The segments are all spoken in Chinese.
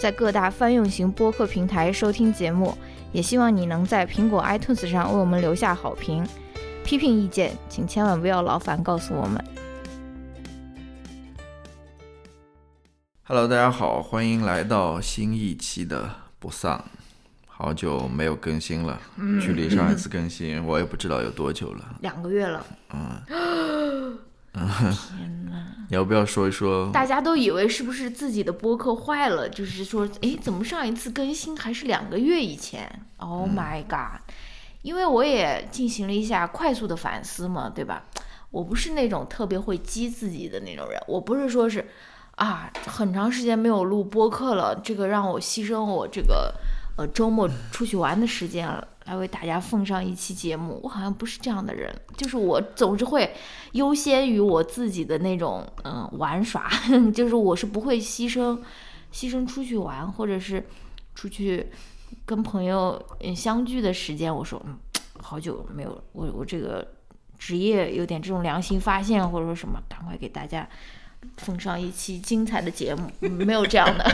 在各大泛用型播客平台收听节目。也希望你能在苹果 iTunes 上为我们留下好评。批评意见，请千万不要劳烦告诉我们。Hello，大家好，欢迎来到新一期的不丧。好久没有更新了，距离上一次更新我也不知道有多久了。两个月了，你要不要说一说？大家都以为是不是自己的播客坏了？就是说，哎，怎么上一次更新还是两个月以前？Oh my god！因为我也进行了一下快速的反思嘛，对吧？我不是那种特别会激自己的那种人，我不是说是啊，很长时间没有录播客了，这个让我牺牲我这个呃周末出去玩的时间了，来为大家奉上一期节目。我好像不是这样的人，就是我总是会优先于我自己的那种嗯、玩耍，就是我是不会牺牲牺牲出去玩或者是出去跟朋友嗯相聚的时间。我说嗯，好久没有我我这个职业有点这种良心发现或者说什么，赶快给大家。奉上一期精彩的节目，嗯没有这样的，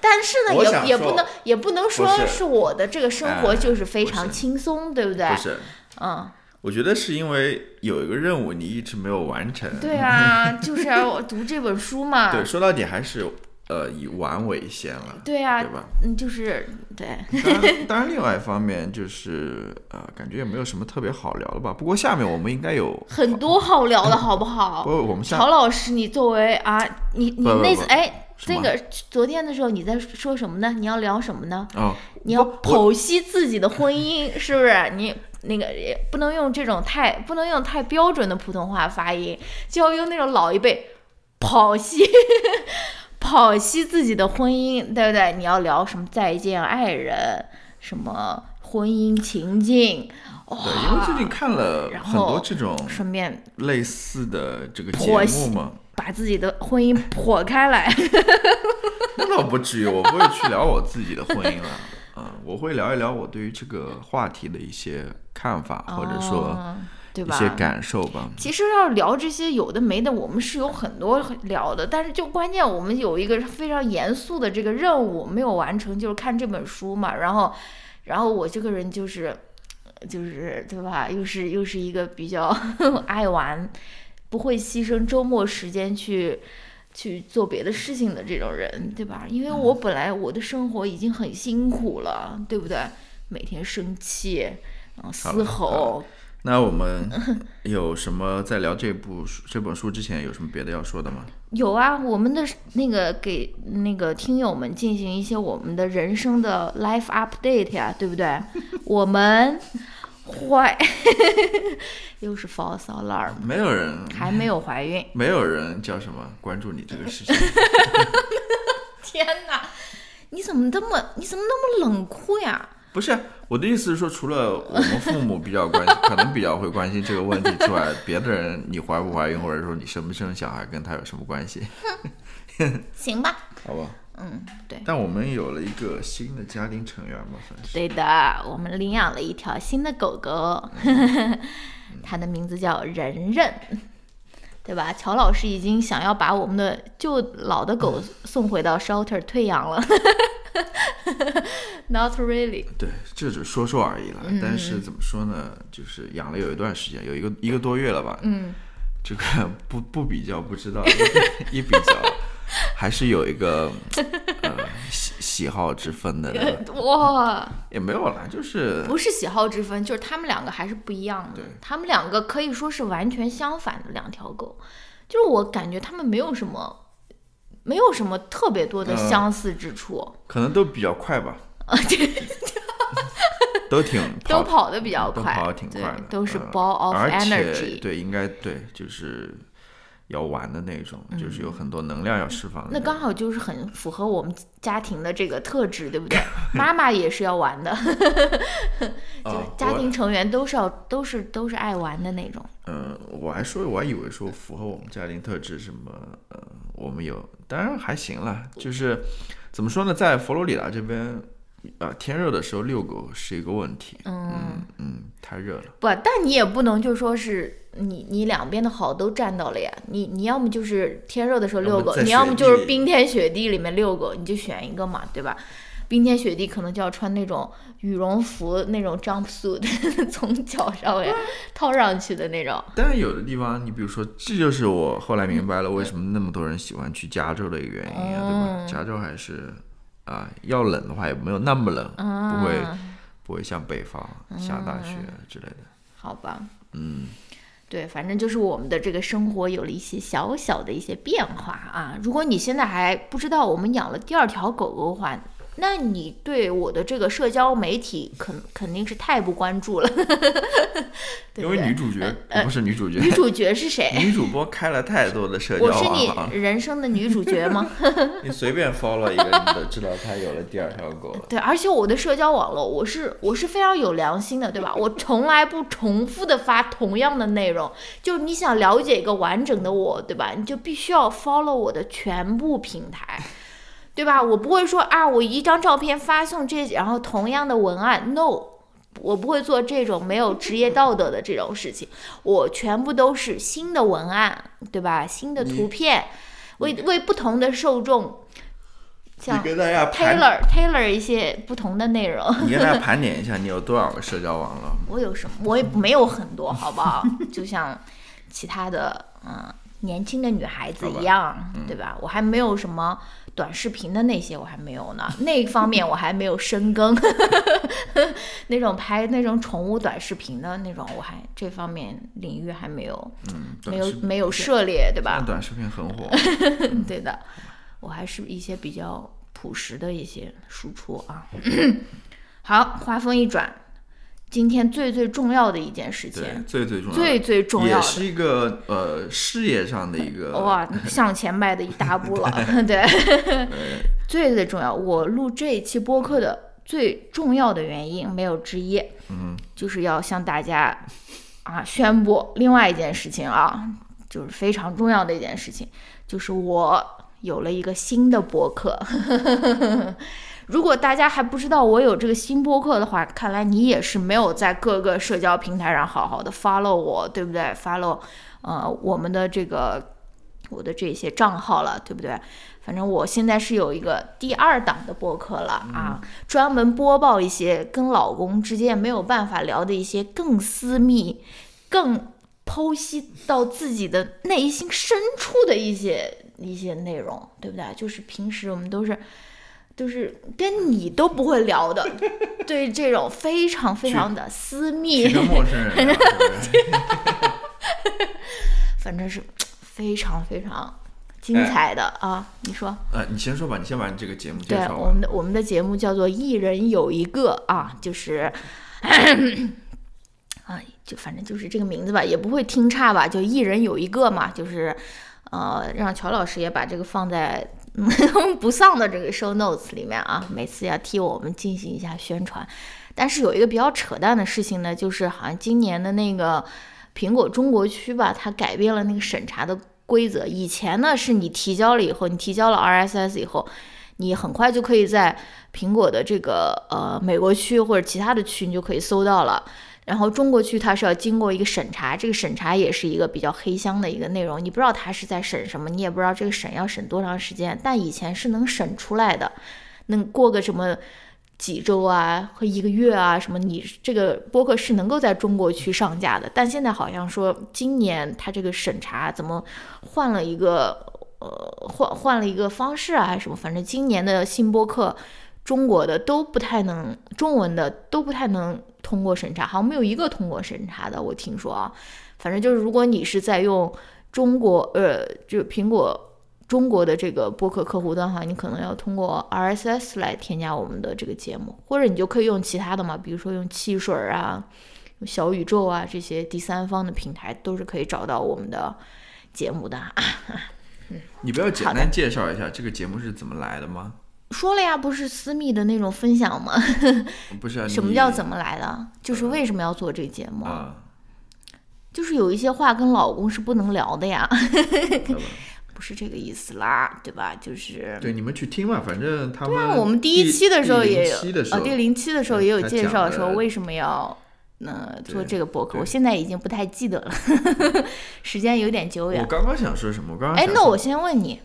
但是呢，也也不能也不能说是是我的这个生活哎就是非常轻松，对不对？不是，嗯，我觉得是因为有一个任务你一直没有完成。对啊，就是要读这本书嘛。对，说到底还是呃以玩为先了，对啊对，吧？嗯，就是对，当然，当然，另外一方面就是呃，感觉也没有什么特别好聊的吧。不过下面我们应该有很多好聊的好不好不，好？我们下曹老师，你作为啊，你你那次哎，那个昨天的时候你在说什么呢？你要聊什么呢？哦，你要剖析自己的婚姻，是不是？你那个也不能用这种太不能用太标准的普通话发音，就要用那种老一辈剖析剖析自己的婚姻，对不对？你要聊什么再见爱人，什么婚姻情境，对，因为最近看了很多这种顺便类似的这个节目嘛，把自己的婚姻剖开来。那倒不至于，我不会去聊我自己的婚姻了，嗯，我会聊一聊我对于这个话题的一些看法，或者说哦对吧？一些感受吧。其实要聊这些有的没的，我们是有很多聊的，但是就关键我们有一个非常严肃的这个任务没有完成，就是看这本书嘛。然后，然后我这个人就是，就是对吧？又是又是一个比较爱玩，不会牺牲周末时间去去做别的事情的这种人，对吧？因为我本来我的生活已经很辛苦了，对不对？每天生气，然后嘶吼。那我们有什么在聊这部书这本书之前有什么别的要说的吗？有啊，我们的那个给那个听友们进行一些我们的人生的 life update 呀，对不对？我们怀 又是 false alarm，没有人，还没有怀孕。没有人叫什么关注你这个事情。天哪，你怎么这么你怎么那么冷酷呀？不是我的意思是说，除了我们父母比较关心，可能比较会关心这个问题之外，别的人你怀不怀孕，或者说你生不生小孩，跟他有什么关系？行吧，好吧。嗯，对。但我们有了一个新的家庭成员嘛，算是。对的，我们领养了一条新的狗狗，它的名字叫仁仁，对吧？乔老师已经想要把我们的旧老的狗送回到 shelter 退养了 Not really。对，这只说说而已了。嗯但是怎么说呢，就是养了有一段时间，有一个一个多月了吧。嗯，这个不不比较不知道，一 一比较，还是有一个呃喜喜好之分的，哇，也没有啦，就是不是喜好之分，就是他们两个还是不一样的对。他们两个可以说是完全相反的两条狗，就是我感觉他们没有什么。没有什么特别多的嗯相似之处，可能都比较快吧，都挺都跑的比较快都跑的挺快都是嗯 ball of energy 对，应该对，就是要玩的那种，就是有很多能量要释放的那种。刚好就是很符合我们家庭的这个特质，对不对？妈妈也是要玩的，就家庭成员都是要都是都是爱玩的那种。嗯，我还说，我还以为说符合我们家庭特质什么，呃，我们有，当然还行了。就是怎么说呢，在佛罗里达这边，啊、天热的时候遛狗是一个问题。嗯，嗯，太热了。不，但你也不能就说是你你两边的好都占到了呀。你你要么就是天热的时候遛狗，要你要么就是冰天雪地里面遛狗，你就选一个嘛，对吧？冰天雪地可能就要穿那种羽绒服，那种 jumpsuit 从脚上面 套上去的那种。但是有的地方，你比如说，这就是我后来明白了为什么那么多人喜欢去加州的一个原因啊，对吧？嗯加州还是啊、要冷的话也没有那么冷，不会啊不会像北方下大雪之类的。好吧，嗯，对，反正就是我们的这个生活有了一些小小的一些变化啊。如果你现在还不知道我们养了第二条狗狗的话，那你对我的这个社交媒体肯肯定是太不关注了，对因为？女主角、不是女主角，女主角是谁？女主播开了太多的社交我是，你人生的女主角吗？你随便 follow 一个，你都知道她有了第二条狗了。对，而且我的社交网络，我是我是非常有良心的，对吧？我从来不重复的发同样的内容，就你想了解一个完整的我，对吧？你就必须要 follow 我的全部平台，对吧？我不会说啊，我一张照片发送这，然后同样的文案，no。我不会做这种没有职业道德的这种事情，我全部都是新的文案，对吧？新的图片，为为不同的受众，你像跟大家盘，tailor tailor 一些不同的内容。你跟大家 盘点一下，你有多少个社交网络？我有什么？我也没有很多，好不好？就像其他的嗯年轻的女孩子一样，对吧？我还没有什么短视频的那些，我还没有呢。那一方面我还没有深耕，那种拍那种宠物短视频的那种，我还这方面领域还没有嗯，没有没有涉猎，对吧？但短视频很火。对的，我还是一些比较朴实的一些输出啊。好，话锋一转，今天最最重要的一件事情，，最最重要，最最重要的，也是一个呃事业上的一个哇，向前迈的一大步了。对，最最重要，我录这一期播客的最重要的原因没有之一，嗯，就是要向大家啊宣布另外一件事情啊，就是非常重要的一件事情，就是我有了一个新的播客。如果大家还不知道我有这个新播客的话，看来你也是没有在各个社交平台上好好的 follow 我，对不对？follow 呃我们的这个我的这些账号了，对不对？反正我现在是有一个第二档的播客了啊，专门播报一些跟老公之间没有办法聊的一些更私密、更剖析到自己的内心深处的一些一些内容，对不对？就是平时我们都是。都是跟你都不会聊的，对这种非常非常的私密陌生人 反正是非常非常精彩的啊！你说？呃，你先说吧，你先把你这个节目介对，绍对我们。的我们的节目叫做“一人有一个”啊，就是啊，就反正就是这个名字吧，也不会听差吧，就一人有一个嘛，就是呃，让乔老师也把这个放在 不丧的这个 show notes 里面啊，每次要替我们进行一下宣传。但是有一个比较扯淡的事情呢，就是好像今年的那个苹果中国区吧，它改变了那个审查的规则。以前呢，是你提交了以后，你提交了 RSS 以后，你很快就可以在苹果的这个呃美国区或者其他的区，你就可以搜到了。然后中国区它是要经过一个审查，这个审查也是一个比较黑箱的一个内容，你不知道它是在审什么，你也不知道这个审要审多长时间，但以前是能审出来的，能过个什么几周啊和一个月啊什么，你这个播客是能够在中国区上架的，但现在好像说今年它这个审查怎么换了一个呃换换了一个方式啊还是什么，反正今年的新播客。中国的都不太能，中文的都不太能通过审查，好像没有一个通过审查的，我听说啊。反正就是，如果你是在用中国，呃，就苹果中国的这个播客客户端的话，你可能要通过 RSS 来添加我们的这个节目，或者你就可以用其他的嘛，比如说用汽水啊、小宇宙啊这些第三方的平台，都是可以找到我们的节目的。你不要简单介绍一下这个节目是怎么来的吗？说了呀，不是私密的那种分享吗？不是啊，什么叫怎么来的？就是为什么要做这个节目？啊？就是有一些话跟老公是不能聊的呀，不是这个意思啦，对吧？就是对，你们去听嘛，反正他们对啊，我们第一期的时候也有，第零期的时候呃，第零期的时候也有介绍说为什么要呃做这个博客，我现在已经不太记得了，时间有点久远。我刚刚想说什么？我刚刚哎，那我先问你，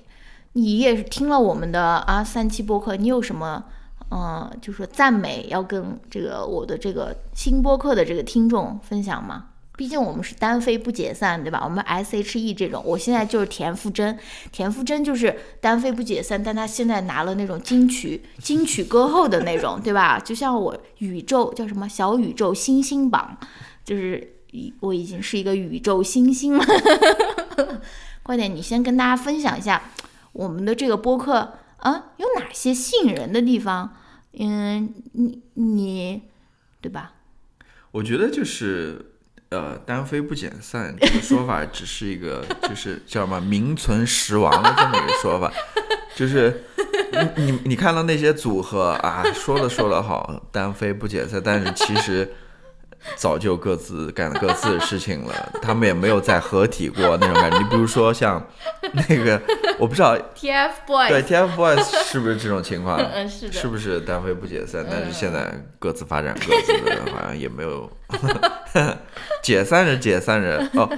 你也是听了我们的啊三期播客，你有什么嗯、呃，就说赞美要跟这个我的这个新播客的这个听众分享吗？毕竟我们是单飞不解散，对吧？我们 S H E 这种，我现在就是田馥甄，田馥甄就是单飞不解散，但她现在拿了那种金曲 金曲歌后的那种，对吧？就像我宇宙叫什么小宇宙星星榜，就是已我已经是一个宇宙星星了。快点，你先跟大家分享一下我们的这个播客啊，有哪些吸引人的地方？嗯，你你对吧？我觉得就是呃，单飞不解散这个说法只是一个就是叫什么名存实亡的这么一个说法，就是你你你看到那些组合啊，说的说的好，单飞不解散，但是其实。早就各自干了各自的事情了，他们也没有再合体过那种感觉。你比如说像那个，我不知道 TFBOYS 对 TFBOYS 是不是这种情况？嗯是的是不是单飞不解散？但是现在各自发展各自的，好像也没有解散着解散着哦，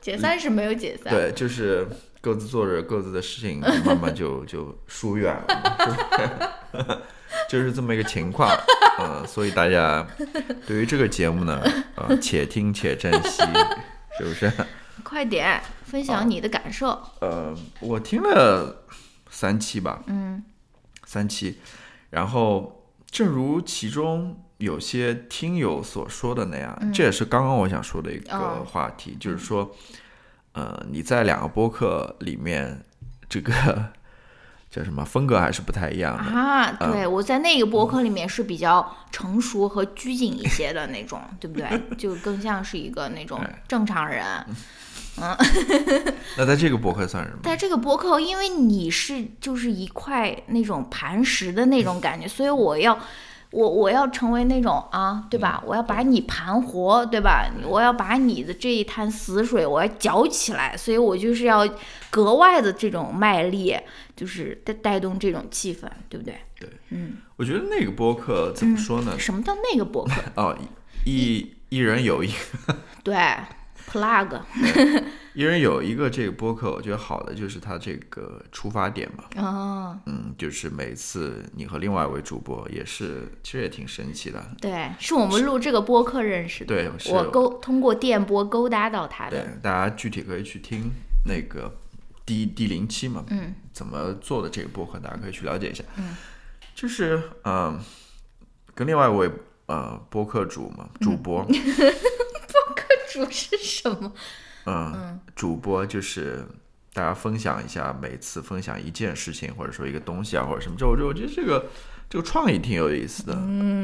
解散是没有解散，对，就是各自做着各自的事情，慢慢就就疏远了，就是这么一个情况。嗯、所以大家对于这个节目呢，呃，且听且珍惜，是不是？快点分享你的感受。呃，我听了三期吧，嗯三期，然后正如其中有些听友所说的那样，这也是刚刚我想说的一个哦话题，就是说，呃，你在两个播客里面，这个叫什么风格还是不太一样的。啊，对，我在那个播客里面是比较成熟和拘谨一些的那种，对不对？就更像是一个那种哎正常人。嗯那在这个播客算什么？在这个博客，因为你是就是一块那种磐石的那种感觉，所以我要我我要成为那种啊，对吧？我要把你盘活，对吧？我要把你的这一滩死水我要搅起来，所以我就是要格外的这种卖力，就是带带动这种气氛，对不对？对，嗯我觉得那个播客怎么说呢？什么叫那个播客？哦，一一人有一对，plug。因为有一个这个播客，我觉得好的就是它这个出发点嘛。哦，嗯，就是每次你和另外一位主播也是，其实也挺神奇的。对，是我们录这个播客认识的，对我勾通过电波勾搭到他的。对，，大家具体可以去听那个第第零期嘛，嗯，怎么做的这个播客，大家可以去了解一下。嗯，就是嗯、跟另外一位呃播客主嘛，主播，播客主是什么？嗯，主播就是大家分享一下，每次分享一件事情，或者说一个东西啊，或者什么，这我觉得我觉得这个这个创意挺有意思的，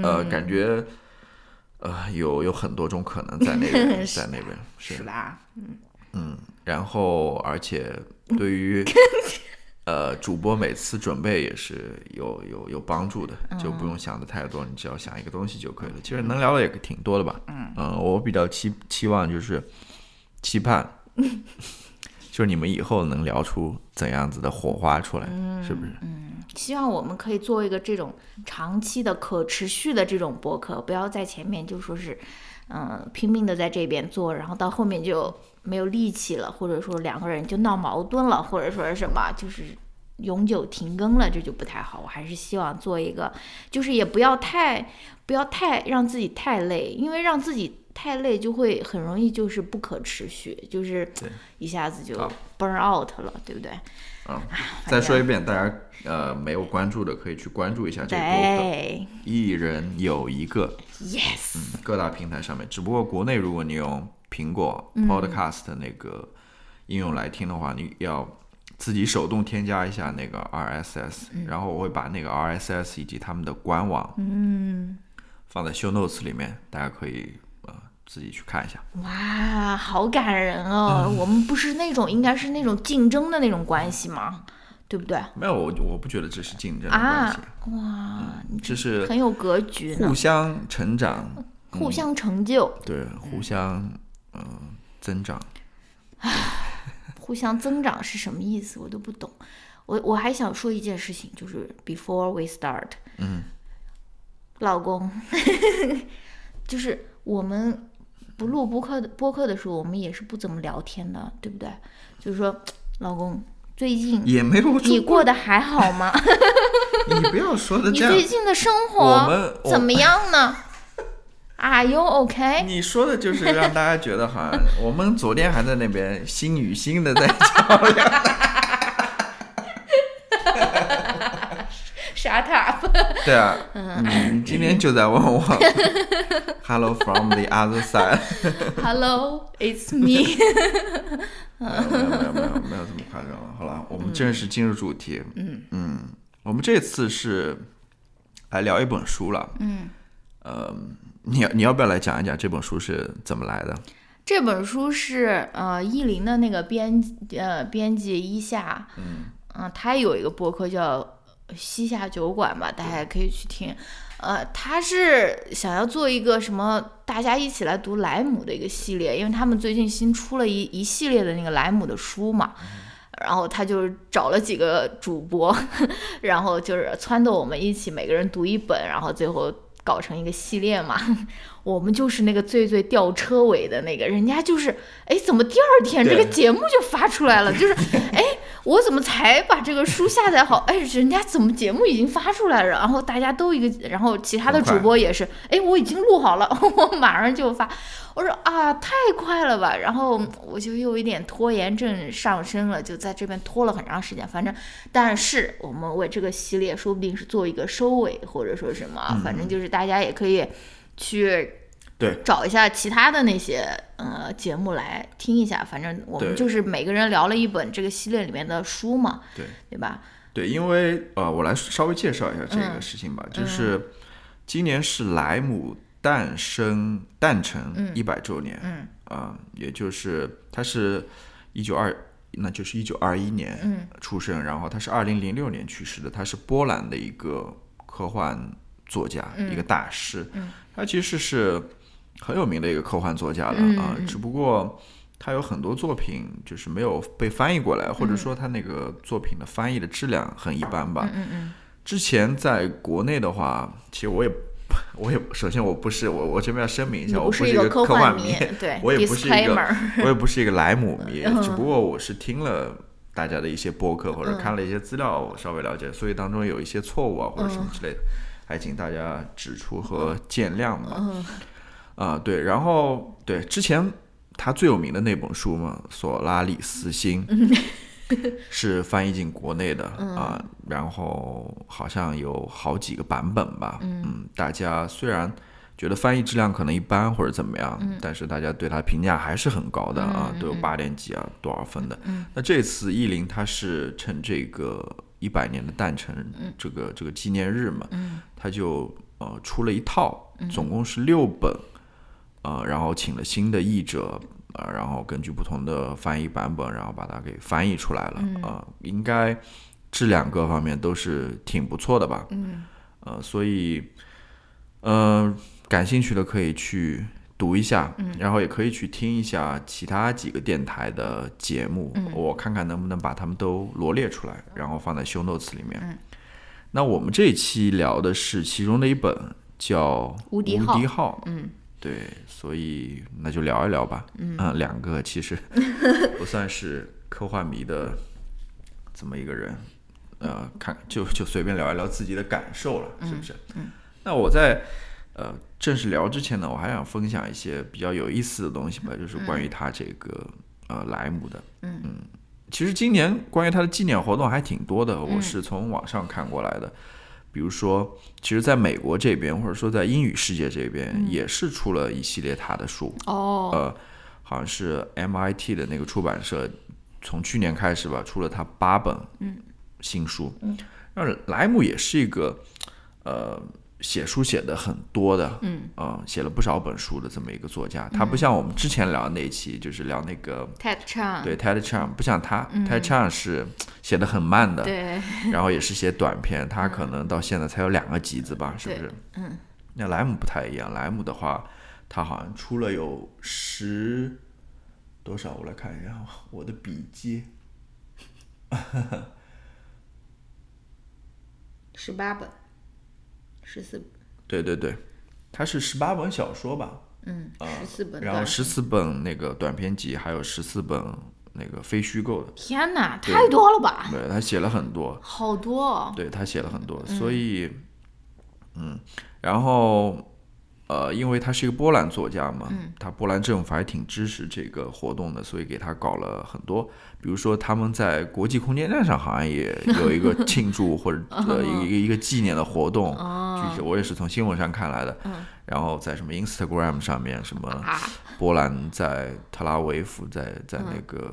呃，感觉呃有有很多种可能在那边，在那边是 是吧？然后而且对于 呃主播每次准备也是有有有帮助的，就不用想的太多，你只要想一个东西就可以了。其实能聊的也挺多的吧。嗯、我比较期期望就是期盼，就是你们以后能聊出怎样子的火花出来，是不是？嗯希望我们可以做一个这种长期的、可持续的这种博客，不要在前面就说是，嗯、拼命的在这边做，然后到后面就没有力气了，或者说两个人就闹矛盾了，或者说是什么，就是永久停更了，这就不太好。我还是希望做一个，就是也不要太不要太让自己太累，因为让自己太累就会很容易就是不可持续，就是一下子就 burn out 了，对不对？嗯、再说一遍，大家呃没有关注的可以去关注一下这个播客，对一人有一个。，yes。嗯各大平台上面。只不过国内如果你用苹果 Podcast 那个应用来听的话，你要自己手动添加一下那个 RSS，、然后我会把那个 RSS 以及他们的官网，嗯，放在 Show Notes 里面，大家可以呃自己去看一下。哇，好感人哦！我们不是那种应该是那种竞争的那种关系吗？对不对？没有，我我不觉得这是竞争的关系，啊，哇，你这是很有格局互，相成长，互相成就，对，互相嗯、增长。互相增长是什么意思？我都不懂。我我还想说一件事情，就是 before we start，嗯，老公，就是我们不录播客的播客的时候，我们也是不怎么聊天的，对不对？就是说，老公，最近也没有你过得还好吗？你不要说的这样你最。近的生活怎么样呢？Are you OK？你说的就是让大家觉得好像 我们昨天还在那边心与心的在较量。Shut up！对啊，嗯你今天就在问我，Hello from the other side。Hello, it's me 没有没有没有没有没有这么夸张了。好了，我们正式进入主题。嗯我们这次是来聊一本书了。嗯，呃，你要你要不要来讲一讲这本书是怎么来的？这本书是呃意林的那个编呃编辑一夏，嗯、他有一个博客叫西夏酒馆吧，大家也可以去听。呃，他是想要做一个什么，大家一起来读莱姆的一个系列，因为他们最近新出了一一系列的那个莱姆的书嘛。然后他就找了几个主播，然后就是撺掇我们一起每个人读一本，然后最后搞成一个系列嘛。我们就是那个最最吊车尾的那个，人家就是，哎，怎么第二天这个节目就发出来了？就是，哎，我怎么才把这个书下载好？哎，人家怎么节目已经发出来了？然后大家都一个，然后其他的主播也是，哎，我已经录好了，我马上就发。我说啊，太快了吧！然后我就有一点拖延症上升了，就在这边拖了很长时间。反正，但是我们为这个系列说不定是做一个收尾，或者说什么，反正就是大家也可以去对找一下其他的那些呃节目来听一下。反正我们就是每个人聊了一本这个系列里面的书嘛，对对吧？对，因为呃，我来稍微介绍一下这个事情吧，就是今年是莱姆诞生诞辰一百周年，嗯。啊、也就是他是一九二，那就是一九二一年嗯。出生，然后他是二零零六年去世的，他是波兰的一个科幻作家，一个大师，嗯。他其实是很有名的一个科幻作家了嗯啊、只不过。他有很多作品就是没有被翻译过来，或者说他那个作品的翻译的质量很一般吧。嗯嗯。之前在国内的话，其实我也，我也首先我不是我我这边要声明一下，我不是一个科幻迷，对我也不是一个我也不是一个莱姆迷，嗯只不过我是听了大家的一些播客或者看了一些资料，我稍微了解，所以当中有一些错误啊或者什么之类的，还请大家指出和见谅嘛。嗯啊，对，然后对之前他最有名的那本书嘛，《索拉里斯星》是翻译进国内的啊，然后好像有好几个版本吧。嗯，大家虽然觉得翻译质量可能一般或者怎么样，但是大家对它评价还是很高的啊，都有八点几啊，多少分的。那这次译林他是趁这个一百年的诞辰这个这个纪念日嘛，他就呃出了一套，总共是六本。呃，然后请了新的译者，呃，然后根据不同的翻译版本，然后把它给翻译出来了，呃，应该质量各方面都是挺不错的吧，嗯，呃，所以，呃，感兴趣的可以去读一下，然后也可以去听一下其他几个电台的节目，我看看能不能把他们都罗列出来，然后放在 show notes 里面。那我们这一期聊的是其中的一本叫《无敌号。号》，嗯，对，所以那就聊一聊吧。嗯，两个其实 不算是科幻迷的这么一个人，呃，看就就随便聊一聊自己的感受了，是不是？嗯。那我在呃正式聊之前呢，我还想分享一些比较有意思的东西吧，就是关于他这个呃莱姆的。嗯其实今年关于他的纪念活动还挺多的，我是从网上看过来的。比如说，其实在美国这边，或者说在英语世界这边，也是出了一系列他的书。哦，呃，好像是 MIT 的那个出版社，从去年开始吧，出了他八本新书。嗯，那莱姆也是一个呃写书写的很多的，嗯，呃，写了不少本书的这么一个作家。他不像我们之前聊的那一期，就是聊那个 TED Chang，对 Ted Chiang，不像他、t e d Chiang 是写的很慢的，嗯对，然后也是写短篇，他可能到现在才有两个集子吧，是不是？嗯。那莱姆不太一样，莱姆的话，他好像出了有十多少？我来看一下我的笔记，十八本，十四，对对对，他是十八本小说吧，嗯，十四本，然后十四本那个短篇集，还有十四本那个非虚构的，天哪，太多了吧？对他写了很多，好多、哦，对他写了很多，所以，嗯，然后。呃，因为他是一个波兰作家嘛，他波兰政府还挺支持这个活动的，所以给他搞了很多，比如说他们在国际空间站上好像也 有一个庆祝或者 呃一个一个纪念的活动，具体我也是从新闻上看来的。然后在什么 Instagram 上面，什么波兰在特拉维夫，在在那个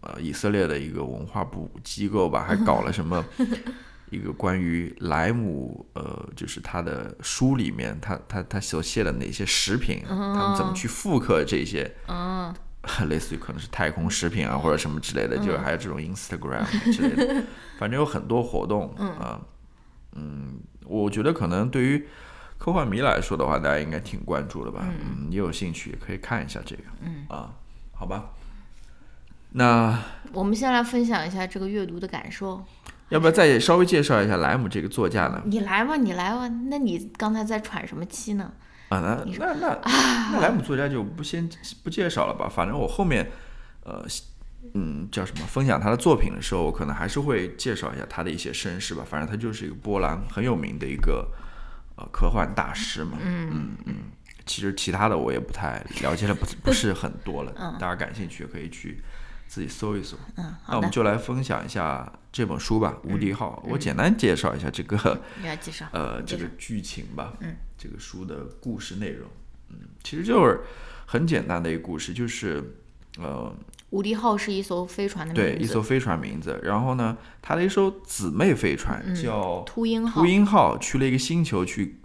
呃以色列的一个文化部机构吧，还搞了什么。一个关于莱姆，呃，就是他的书里面，他他他所写的哪些食品，他们怎么去复刻这些，类似于可能是太空食品啊，或者什么之类的，就是还有这种 Instagram 之类的，反正有很多活动啊，嗯，我觉得可能对于科幻迷来说的话，大家应该挺关注的吧，嗯，你有兴趣也可以看一下这个，嗯。啊，好吧，那我们先来分享一下这个阅读的感受。要不要再稍微介绍一下莱姆这个作家呢？你来吧，你来吧。那你刚才在喘什么气呢？啊，那那那 那莱姆作家就不先不介绍了吧。反正我后面，呃，嗯，叫什么？分享他的作品的时候，我可能还是会介绍一下他的一些身世吧。反正他就是一个波兰很有名的一个呃科幻大师嘛。嗯嗯嗯。其实其他的我也不太了解了，不不是很多了。嗯。大家感兴趣可以去。自己搜一搜，嗯，那我们就来分享一下这本书吧，《无敌号》。我简单介绍一下这个，介绍，呃，这个剧情吧，嗯，这个书的故事内容，嗯，其实就是很简单的一个故事，就是，呃，无敌号是一艘飞船的名字，对，一艘飞船名字。然后呢，它的一艘姊妹飞船叫秃鹰号，秃鹰号去了一个星球去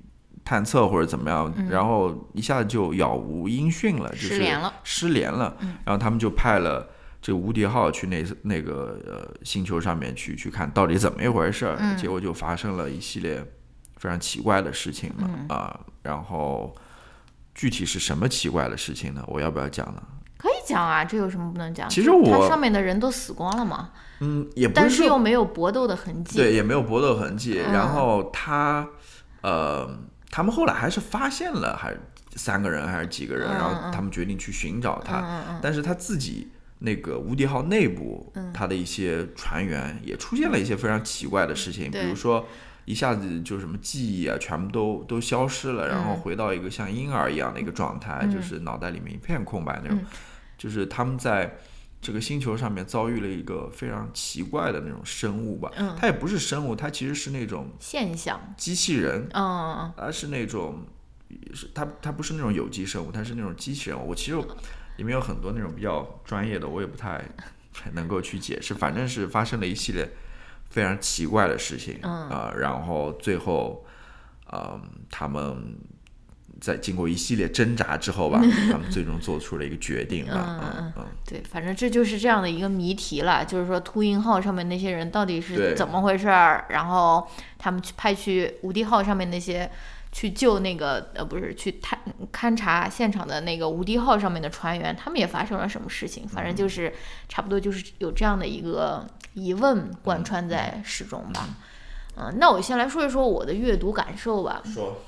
探测或者怎么样，然后一下子就杳无音讯了，就是失联了，失联了。然后他们就派了。这个无敌号去那那个呃星球上面去去看到底怎么一回事儿，结果就发生了一系列非常奇怪的事情嘛啊，然后具体是什么奇怪的事情呢？我要不要讲呢？可以讲啊，这有什么不能讲？其实我上面的人都死光了嘛，嗯，也不但是又没有搏斗的痕迹，对，也没有搏斗痕迹。然后他呃，他们后来还是发现了，还三个人还是几个人，然后他们决定去寻找他，但是他自己。那个无敌号内部，它的一些船员也出现了一些非常奇怪的事情，比如说一下子就什么记忆啊，全部都都消失了，然后回到一个像婴儿一样的一个状态，就是脑袋里面一片空白那种。就是他们在这个星球上面遭遇了一个非常奇怪的那种生物吧，它也不是生物，它其实是那种现象。机器人，嗯，它是那种是它它不是那种有机生物，它是那种机器人。我其实。里面有很多那种比较专业的，我也不太能够去解释。反正是发生了一系列非常奇怪的事情啊，然后最后，嗯，他们在经过一系列挣扎之后吧，他们最终做出了一个决定吧。嗯嗯，对，反正这就是这样的一个谜题了，就是说秃鹰号上面那些人到底是怎么回事儿，然后他们去派去无敌号上面那些。去救那个呃，不是去探勘察现场的那个无敌号上面的船员，他们也发生了什么事情？反正就是差不多就是有这样的一个疑问贯穿在始终吧。嗯，那我先来说一说我的阅读感受吧。说。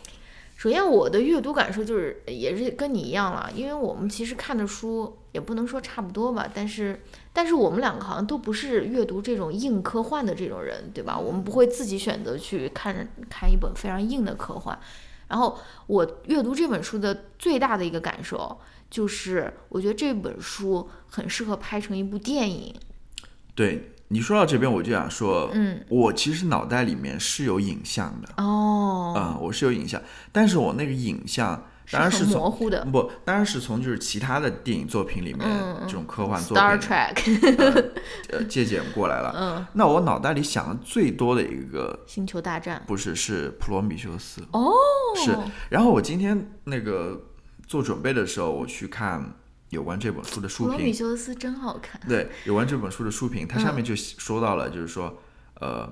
首先，我的阅读感受就是也是跟你一样了，因为我们其实看的书也不能说差不多吧，但是但是我们两个好像都不是阅读这种硬科幻的这种人，对吧？我们不会自己选择去看看一本非常硬的科幻。然后我阅读这本书的最大的一个感受就是，我觉得这本书很适合拍成一部电影。对。你说到这边，我就想说，嗯，我其实脑袋里面是有影像的哦，嗯，我是有影像，但是我那个影像当然是从模糊的。不，当然是从就是其他的电影作品里面、这种科幻作 Star 品 Trek，呃 借鉴过来了。嗯，那我脑袋里想的最多的一个星球大战。不是是普罗米修斯，哦，是。然后我今天那个做准备的时候，我去看有关这本书的书评，罗米修斯真好看。对，有关这本书的书评，它上嗯面就说到了，就是说，呃，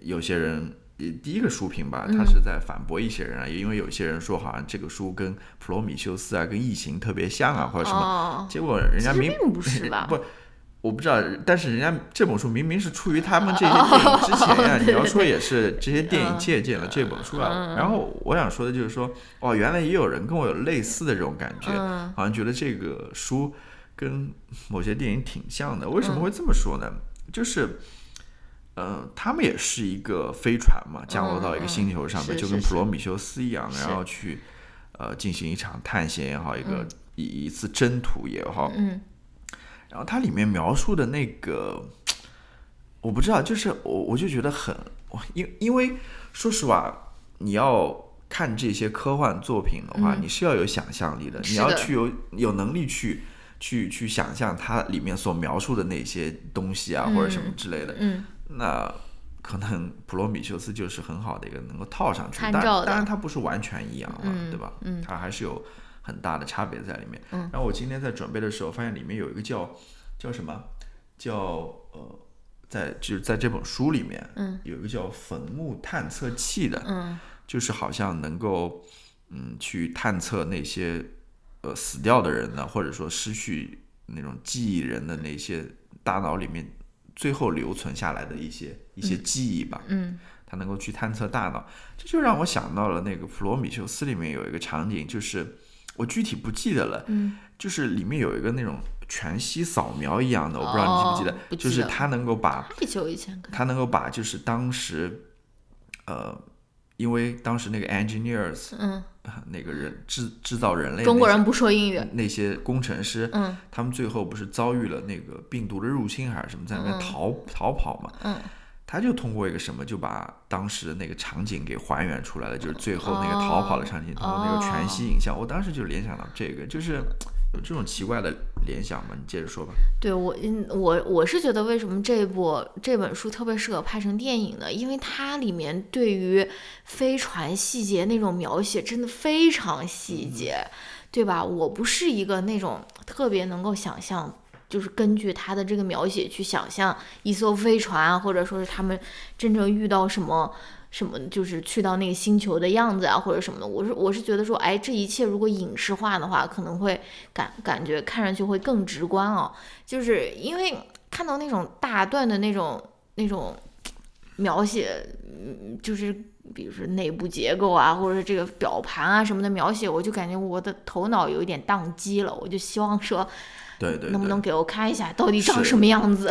有些人。也第一个书评吧，嗯。他是在反驳一些人啊，也因为有些人说好像这个书跟普罗米修斯啊、跟异形特别像啊，或者什么，哦，结果人家明并不是吧。不，我不知道，但是人家这本书明明是出于他们这些 电影之前呀、你要说也是这些电影借鉴了这本书啊。然后我想说的就是说，哦，原来也有人跟我有类似的这种感觉，嗯。好像觉得这个书跟某些电影挺像的。为什么会这么说呢？就是。呃，他们也是一个飞船嘛，降落到一个星球上面，嗯就跟普罗米修斯一样的，然后去呃进行一场探险也好，一个、一一次征途也好，嗯然后它里面描述的那个，我不知道，就是我我就觉得很，我因因为说实话，你要看这些科幻作品的话，嗯。你是要有想象力的，的。你要去有有能力去去去想象它里面所描述的那些东西啊，或者什么之类的。嗯，那可能普罗米修斯就是很好的一个能够套上去，当参照的。当然它不是完全一样了，嗯。对吧？嗯。它还是有很大的差别在里面。嗯。然后我今天在准备的时候，发现里面有一个叫叫什么？叫呃，在就是在这本书里面，嗯，有一个叫坟墓探测器的，嗯。就是好像能够嗯去探测那些呃死掉的人呢，或者说失去那种记忆人的那些大脑里面最后留存下来的一些一些记忆吧。嗯。它能够去探测大脑，这就让我想到了那个《普罗米修斯》里面有一个场景，就是我具体不记得了，嗯就是里面有一个那种全息扫描一样的，我不知道你记不记得，就是它能够把太久以前看。它能够把就是当时，呃，因为当时那个 engineers 嗯，那个人制制造人类中国人不说英语。那些工程师，嗯他们最后不是遭遇了那个病毒的入侵还是什么，在那边嗯逃、逃跑嘛？嗯他就通过一个什么，就把当时的那个场景给还原出来了，就是最后那个逃跑的场景，通过那个全息影像，我当时就联想到这个，就是有这种奇怪的联想嘛。你接着说吧。对我，嗯，我我是觉得为什么这部这本书特别适合拍成电影呢？因为它里面对于飞船细节那种描写真的非常细节，对吧？我不是一个那种特别能够想象。就是根据他的这个描写去想象一艘飞船啊，或者说是他们真正遇到什么什么，就是去到那个星球的样子啊，或者什么的。我是我是觉得说，哎，这一切如果影视化的话，可能会感感觉看上去会更直观哦。就是因为看到那种大段的那种那种描写，嗯，就是比如说内部结构啊，或者这个表盘啊什么的描写，我就感觉我的头脑有一点宕机了。我就希望说，对对对，能不能给我看一下到底长什么样子？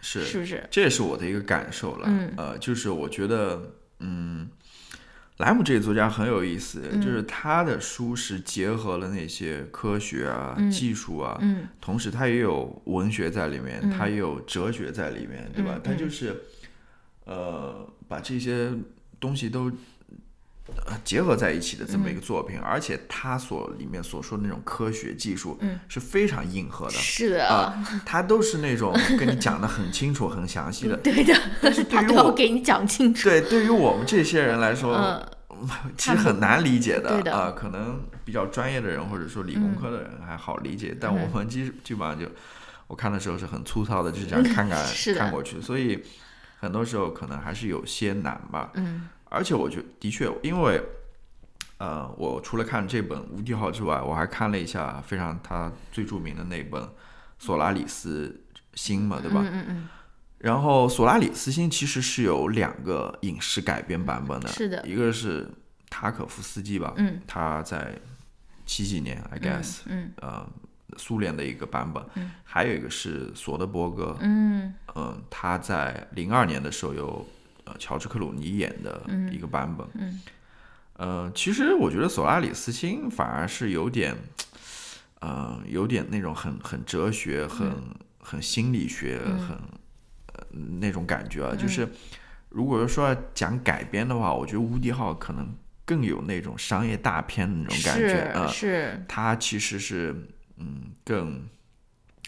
是 是是不是？这也是我的一个感受了。嗯呃，就是我觉得，嗯，莱姆这个作家很有意思，嗯就是他的书是结合了那些科学啊、嗯技术啊，嗯同时他也有文学在里面，嗯他也有哲学在里面，对吧？嗯他就是，呃，把这些东西都。呃结合在一起的这么一个作品，而且他所里面所说的那种科学技术嗯是非常硬核的，是的，啊，他都是那种 跟你讲的很清楚、很详细的。对的，但是 对他于我，都要给你讲清楚。对对于我们这些人来说，嗯其实很难理解的啊。可能比较专业的人或者说理工科的人还好理解，但我们基基本上就，我看的时候是很粗糙的，就这样看看看过去，所以很多时候可能还是有些难吧。嗯而且我觉得的确，因为呃，我除了看这本《无敌号》之外，我还看了一下非常他最著名的那本《索拉里斯星》嘛，对吧？嗯嗯嗯，然后《索拉里斯星》其实是有两个影视改编版本的，是的一个是塔可夫斯基吧，嗯，他在七几年，I guess，嗯呃，苏联的一个版本，嗯。还有一个是索德伯格，嗯。嗯，他在零二年的时候有呃乔治克鲁尼演的一个版本，嗯呃，其实我觉得索拉里斯星反而是有点，呃，有点那种很很哲学、很、很心理学、嗯很呃那种感觉啊。就是如果说要讲改编的话，我觉得《无敌号》可能更有那种商业大片的那种感觉啊。是是它其实是嗯更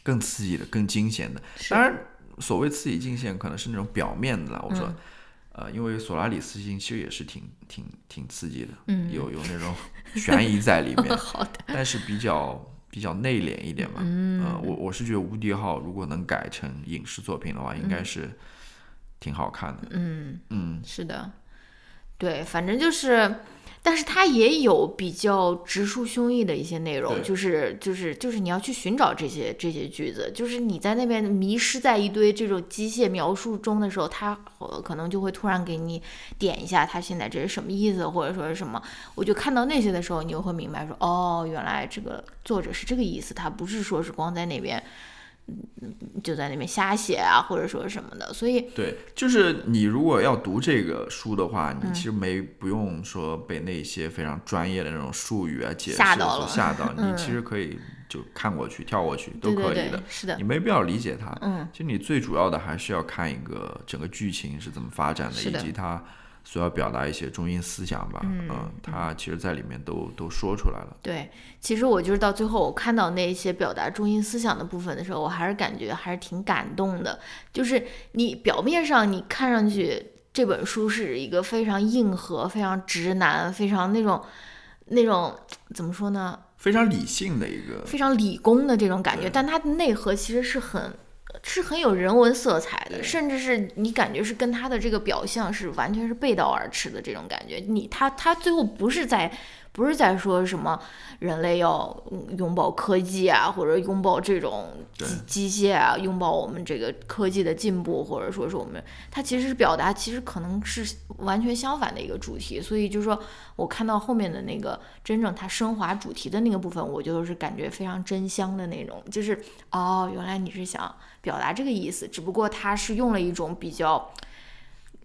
更刺激的、更惊险的。当然，所谓刺激惊险，可能是那种表面的啦。我说，嗯呃，因为索拉里斯星其实也是挺挺挺刺激的，嗯有有那种悬疑在里面，好的，但是比较比较内敛一点嘛。嗯呃，我我是觉得《无敌号》如果能改成影视作品的话，应该是挺好看的。嗯。嗯，是的，对，反正就是，但是它也有比较直抒胸臆的一些内容，就是就是就是你要去寻找这些这些句子，就是你在那边迷失在一堆这种机械描述中的时候，它呃可能就会突然给你点一下，它现在这是什么意思，或者说是什么，我就看到那些的时候，你就会明白说，哦，原来这个作者是这个意思，他不是说是光在那边。嗯，就在那边瞎写啊，或者说什么的，所以对，就是你如果要读这个书的话，嗯你其实没不用说被那些非常专业的那种术语啊解释所吓到了吓到，嗯你其实可以就看过去、跳过去都可以的，，是的你，没必要理解它。嗯，其实你最主要的还是要看一个整个剧情是怎么发展的，以及它所要表达一些中心思想吧。嗯他其实在里面都都说出来了。对，其实我就是到最后，我看到那些表达中心思想的部分的时候，我还是感觉还是挺感动的。就是你表面上你看上去这本书是一个非常硬核、非常直男、非常那种那种怎么说呢，非常理性的一个，非常理工的这种感觉，但它的内核其实是很。是很有人文色彩的，甚至是你感觉是跟他的这个表象是完全是背道而驰的这种感觉。你他他最后不是在不是在说什么人类要嗯拥抱科技啊，或者拥抱这种机机械啊，拥抱我们这个科技的进步，或者说是我们，它其实是表达其实可能是完全相反的一个主题。所以就是说我看到后面的那个真正它升华主题的那个部分，我就是感觉非常真香的那种，就是哦，原来你是想表达这个意思，只不过它是用了一种比较。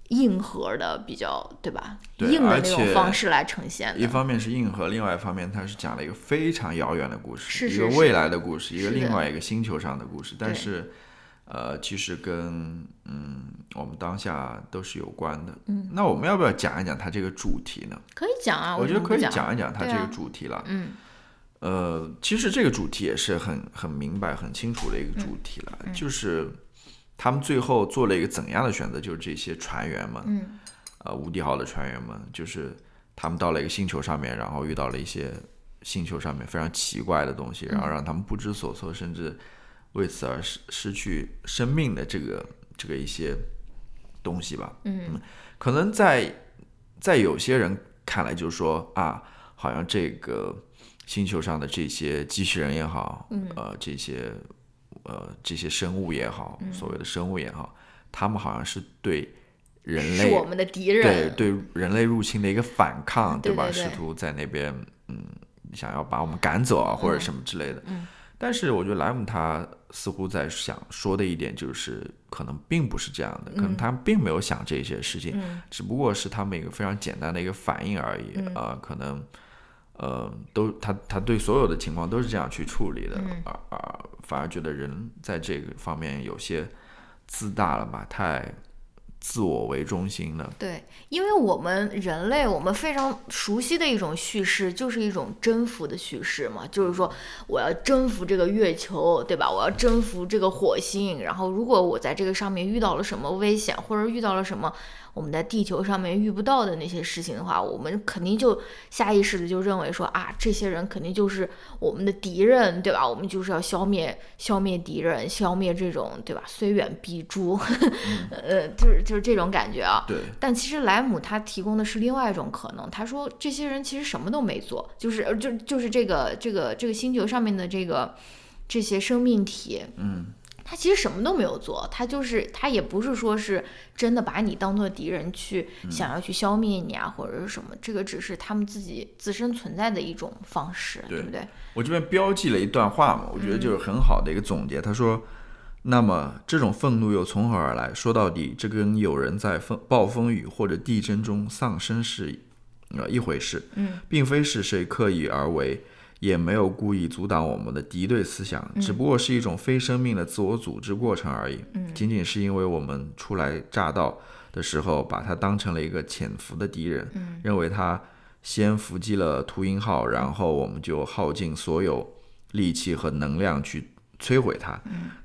硬核的比较对吧？对硬的那种方式来呈现的，一方面是硬核，另外一方面它是讲了一个非常遥远的故事，是是是。一个未来的故事，一个另外一个星球上的故事。但是，呃，其实跟嗯我们当下都是有关的。嗯，那我们要不要讲一讲它这个主题呢？可以讲啊，我觉得可以讲讲一讲它这个主题了。嗯。呃，其实这个主题也是很很明白、很清楚的一个主题了，嗯。就是他们最后做了一个怎样的选择？就是这些船员们，嗯呃，无敌号的船员们，就是他们到了一个星球上面，然后遇到了一些星球上面非常奇怪的东西，然后嗯让他们不知所措，甚至为此而失失去生命的这个这个一些东西吧。嗯可能在在有些人看来，就是说啊，好像这个星球上的这些机器人也好，嗯呃，这些呃这些生物也好，嗯。所谓的生物也好，他们好像是对人类是我们的敌人，对对人类入侵的一个反抗，吧？对对对。试图在那边嗯，想要把我们赶走啊，或者什么之类的。嗯。但是我觉得莱姆他似乎在想说的一点就是，可能并不是这样的，可能他并没有想这些事情，嗯。只不过是他们一个非常简单的一个反应而已嗯。啊、可能。呃，都他他对所有的情况都是这样去处理的，嗯而、而、反而觉得人在这个方面有些自大了吧，太自我为中心了。对，因为我们人类，我们非常熟悉的一种叙事，就是一种征服的叙事嘛，就是说我要征服这个月球，对吧？我要征服这个火星，然后如果我在这个上面遇到了什么危险，或者遇到了什么我们在地球上面遇不到的那些事情的话，我们肯定就下意识的就认为说啊，这些人肯定就是我们的敌人，对吧？我们就是要消灭消灭敌人，消灭这种对吧？虽远必诛，呃，就是就是这种感觉啊。对，但其实莱姆他提供的是另外一种可能，他说这些人其实什么都没做，就是呃就就是这个这个这个星球上面的这个这些生命体，嗯，他其实什么都没有做，他就是他也不是说是真的把你当做敌人去嗯想要去消灭你啊，或者是什么，这个只是他们自己自身存在的一种方式，对不对？我这边标记了一段话嘛，我觉得就是很好的一个总结。他说：“那么这种愤怒又从何而来？说到底，这跟有人在风暴风雨或者地震中丧生是呃一回事，嗯，并非是谁刻意而为。”也没有故意阻挡我们的敌对思想，只不过是一种非生命的自我组织过程而已。嗯仅仅是因为我们初来乍到的时候，把它当成了一个潜伏的敌人，嗯认为它先伏击了秃鹰号，然后我们就耗尽所有力气和能量去摧毁它。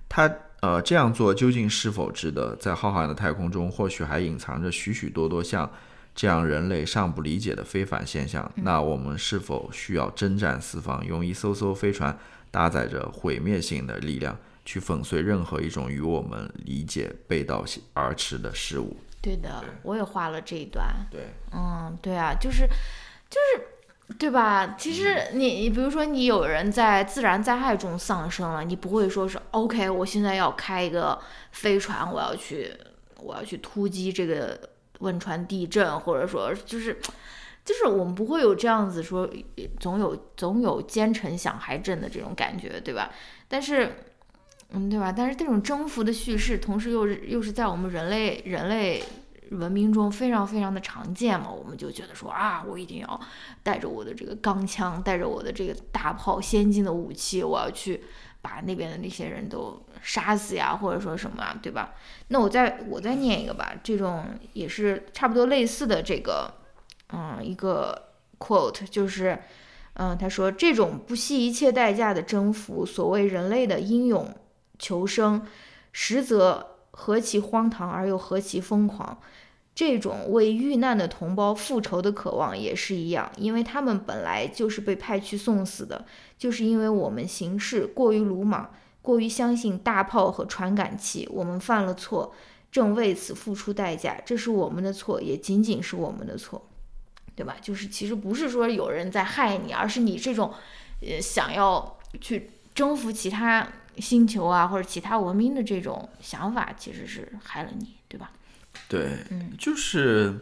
它呃这样做究竟是否值得？在浩瀚的太空中，或许还隐藏着许许多多像这样人类尚不理解的非凡现象。那我们是否需要征战四方，用一艘艘飞船搭载着毁灭性的力量，去粉碎任何一种与我们理解背道而驰的事物？对的，我也画了这一段。对，嗯，对啊，就是就是，对吧？其实你你比如说，你有人在自然灾害中丧生了，你不会说是 OK，我现在要开一个飞船，我要去我要去突击这个汶川地震，或者说就是就是我们不会有这样子说总有总有奸臣想害朕的这种感觉，对吧？但是。嗯，对吧？但是这种征服的叙事，同时又是又是在我们人类人类文明中非常非常的常见嘛，我们就觉得说啊，我一定要带着我的这个钢枪，带着我的这个大炮，先进的武器，我要去把那边的那些人都杀死呀，或者说什么啊，对吧？那我再我再念一个吧，这种也是差不多类似的这个，嗯，一个 quote 就是，嗯，他说这种不惜一切代价的征服，所谓人类的英勇。求生，实则何其荒唐而又何其疯狂！这种为遇难的同胞复仇的渴望也是一样，因为他们本来就是被派去送死的，就是因为我们行事过于鲁莽，过于相信大炮和传感器，我们犯了错，正为此付出代价。这是我们的错，也仅仅是我们的错，对吧？就是其实不是说有人在害你，而是你这种，呃，想要去征服其他。星球啊，或者其他文明的这种想法，其实是害了你，对吧？对，嗯，就是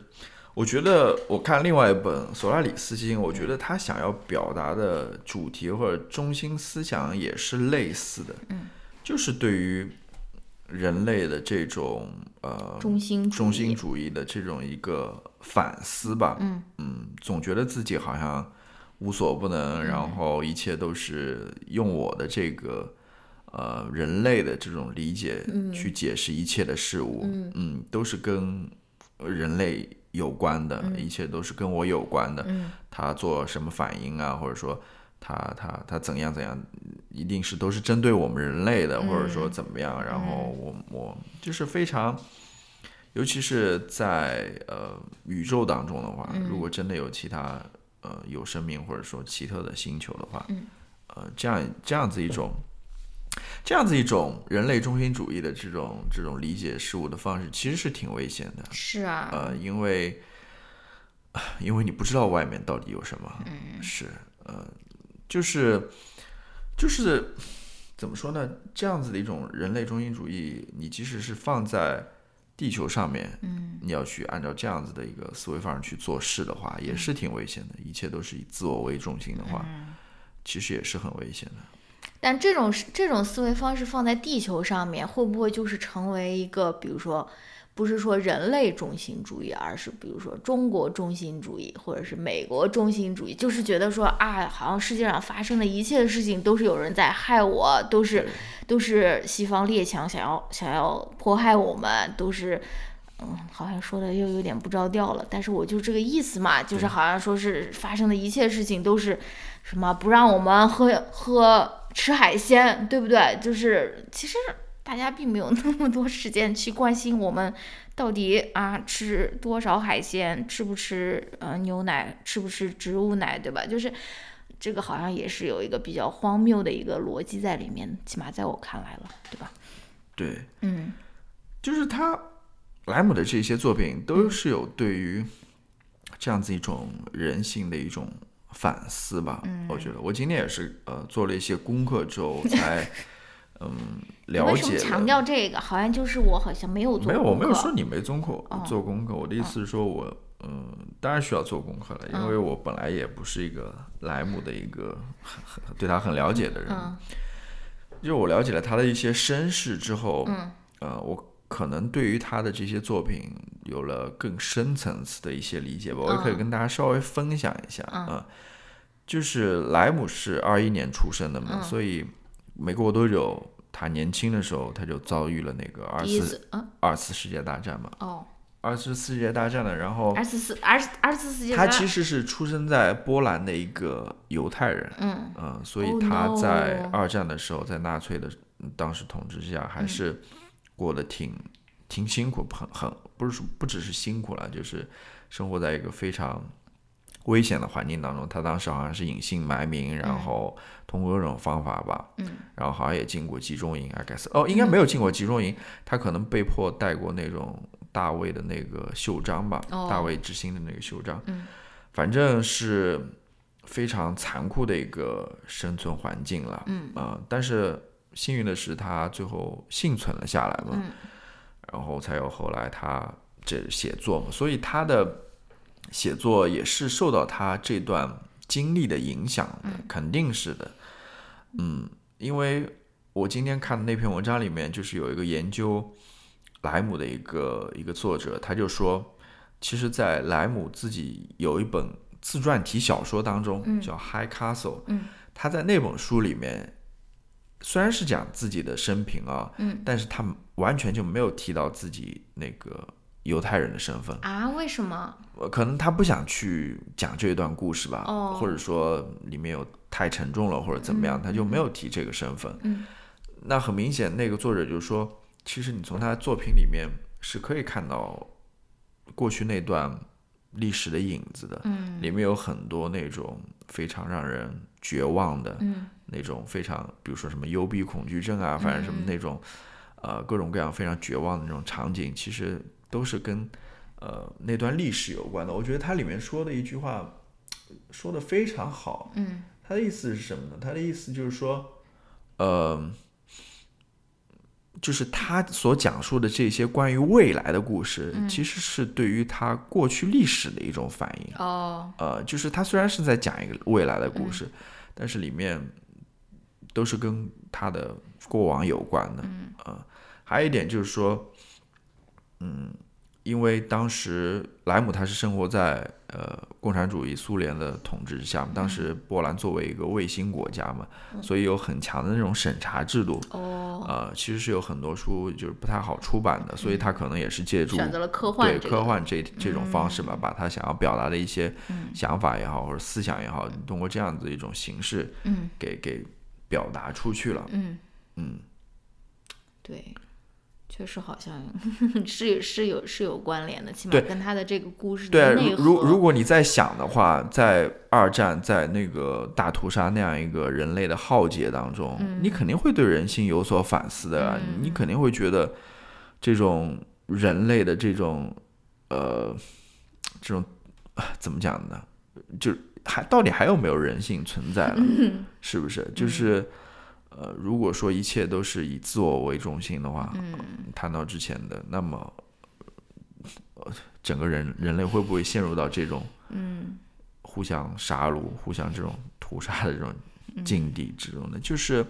我觉得我看另外一本《索拉里斯星》，我觉得他想要表达的主题或者中心思想也是类似的，嗯，就是对于人类的这种呃中心中心主义的这种一个反思吧，嗯嗯，总觉得自己好像无所不能，然后一切都是用我的这个。呃，人类的这种理解去解释一切的事物，嗯，都是跟人类有关的，一切都是跟我有关的。他做什么反应啊，或者说他他他怎样怎样，一定是都是针对我们人类的，或者说怎么样。然后我我就是非常，尤其是在呃宇宙当中的话，如果真的有其他呃有生命或者说奇特的星球的话，呃，这样这样子一种。这样子一种人类中心主义的这种这种理解事物的方式，其实是挺危险的。是啊，呃，因为因为你不知道外面到底有什么。嗯，是，呃，就是就是怎么说呢？这样子的一种人类中心主义，你即使是放在地球上面，嗯，你要去按照这样子的一个思维方式去做事的话，也是挺危险的。一切都是以自我为中心的话，其实也是很危险的。但这种这种思维方式放在地球上面，会不会就是成为一个，比如说，不是说人类中心主义，而是比如说中国中心主义，或者是美国中心主义，就是觉得说啊，好像世界上发生的一切的事情都是有人在害我，都是都是西方列强想要想要迫害我们，都是，嗯，好像说的又有点不着调了，但是我就这个意思嘛，就是好像说是发生的一切事情都是什么不让我们喝喝。吃海鲜，对不对？就是其实大家并没有 那么多时间去关心我们到底啊吃多少海鲜，吃不吃呃牛奶，吃不吃植物奶，对吧？就是这个好像也是有一个比较荒谬的一个逻辑在里面，起码在我看来了，对吧？对，嗯，就是他莱姆的这些作品都是有对于这样子一种人性的一种。反思吧，我觉得我今天也是呃做了一些功课之后 才嗯了解。强调这个？好像就是我好像没有做。没有，我没有说你没做功课，做功课。我的意思是说，我嗯当然需要做功课了，因为我本来也不是一个莱姆的一个很很对他很了解的人。就我了解了他的一些身世之后，嗯，呃，我可能对于他的这些作品有了更深层次的一些理解吧。我也可以跟大家稍微分享一下啊。就是莱姆是二一年出生的嘛，所以没过多久他年轻的时候他就遭遇了那个二次二次世界大战嘛。哦，二次世界大战的，然后二次世二二次世界他其实是出生在波兰的一个犹太人，嗯嗯，所以 Oh 他在二战的时候，在纳粹的当时统治之下，还是过得挺挺辛苦，很很不是说不只是辛苦了，就是生活在一个非常危险的环境当中。他当时好像是隐姓埋名，然后通过各种方法吧，嗯，然后好像也进过集中营，I guess，哦，应该没有进过集中营，他可能被迫戴过那种大卫的那个袖章吧，哦大卫之星的那个袖章，嗯，反正是非常残酷的一个生存环境了，嗯。啊、但是幸运的是他最后幸存了下来嘛，嗯。然后才有后来他这写作嘛，所以他的写作也是受到他这段经历的影响的，肯定是的，嗯，因为我今天看的那篇文章里面，就是有一个研究莱姆的一个一个作者，他就说，其实，在莱姆自己有一本自传体小说当中，嗯。叫《High Castle》，嗯。他在那本书里面虽然是讲自己的生平啊，嗯。但是他完全就没有提到自己那个犹太人的身份，啊，为什么？呃可能他不想去讲这一段故事吧，哦。或者说里面有太沉重了，或者怎么样，他就没有提这个身份。嗯那很明显，那个作者就是说，其实你从他的作品里面是可以看到过去那段历史的影子的，嗯。里面有很多那种非常让人绝望的，嗯那种非常，比如说什么幽闭恐惧症啊，反正什么那种，呃，各种各样非常绝望的那种场景，其实都是跟呃那段历史有关的。我觉得它里面说的一句话说的非常好，嗯他的意思是什么呢？他的意思就是说，呃，就是他所讲述的这些关于未来的故事，其实是对于他过去历史的一种反应。哦呃，就是他虽然是在讲一个未来的故事，但是里面都是跟他的过往有关的。嗯，呃，还有一点就是说，嗯，因为当时莱姆他是生活在呃共产主义苏联的统治之下，当时波兰作为一个卫星国家嘛，所以有很强的那种审查制度。哦，呃，其实是有很多书就是不太好出版的，所以他可能也是借助选择了科幻对这个科幻这这种方式吧，把他想要表达的一些嗯。想法也好，或者思想也好，通过这样子一种形式嗯。给给表达出去了。嗯，嗯，对，确实好像 是有是有是有关联的，起码对跟他的这个故事对啊，的内如如如果你在想的话，在二战在那个大屠杀那样一个人类的浩劫当中，你肯定会对人性有所反思的啊，你肯定会觉得这种人类的这种呃这种啊怎么讲呢？就还到底还有没有人性存在了？是不是？就是。呃，如果说一切都是以自我为中心的话，嗯谈到之前的，那么，呃，整个人人类会不会陷入到这种嗯互相杀戮、互相这种屠杀的这种嗯境地之中呢？就是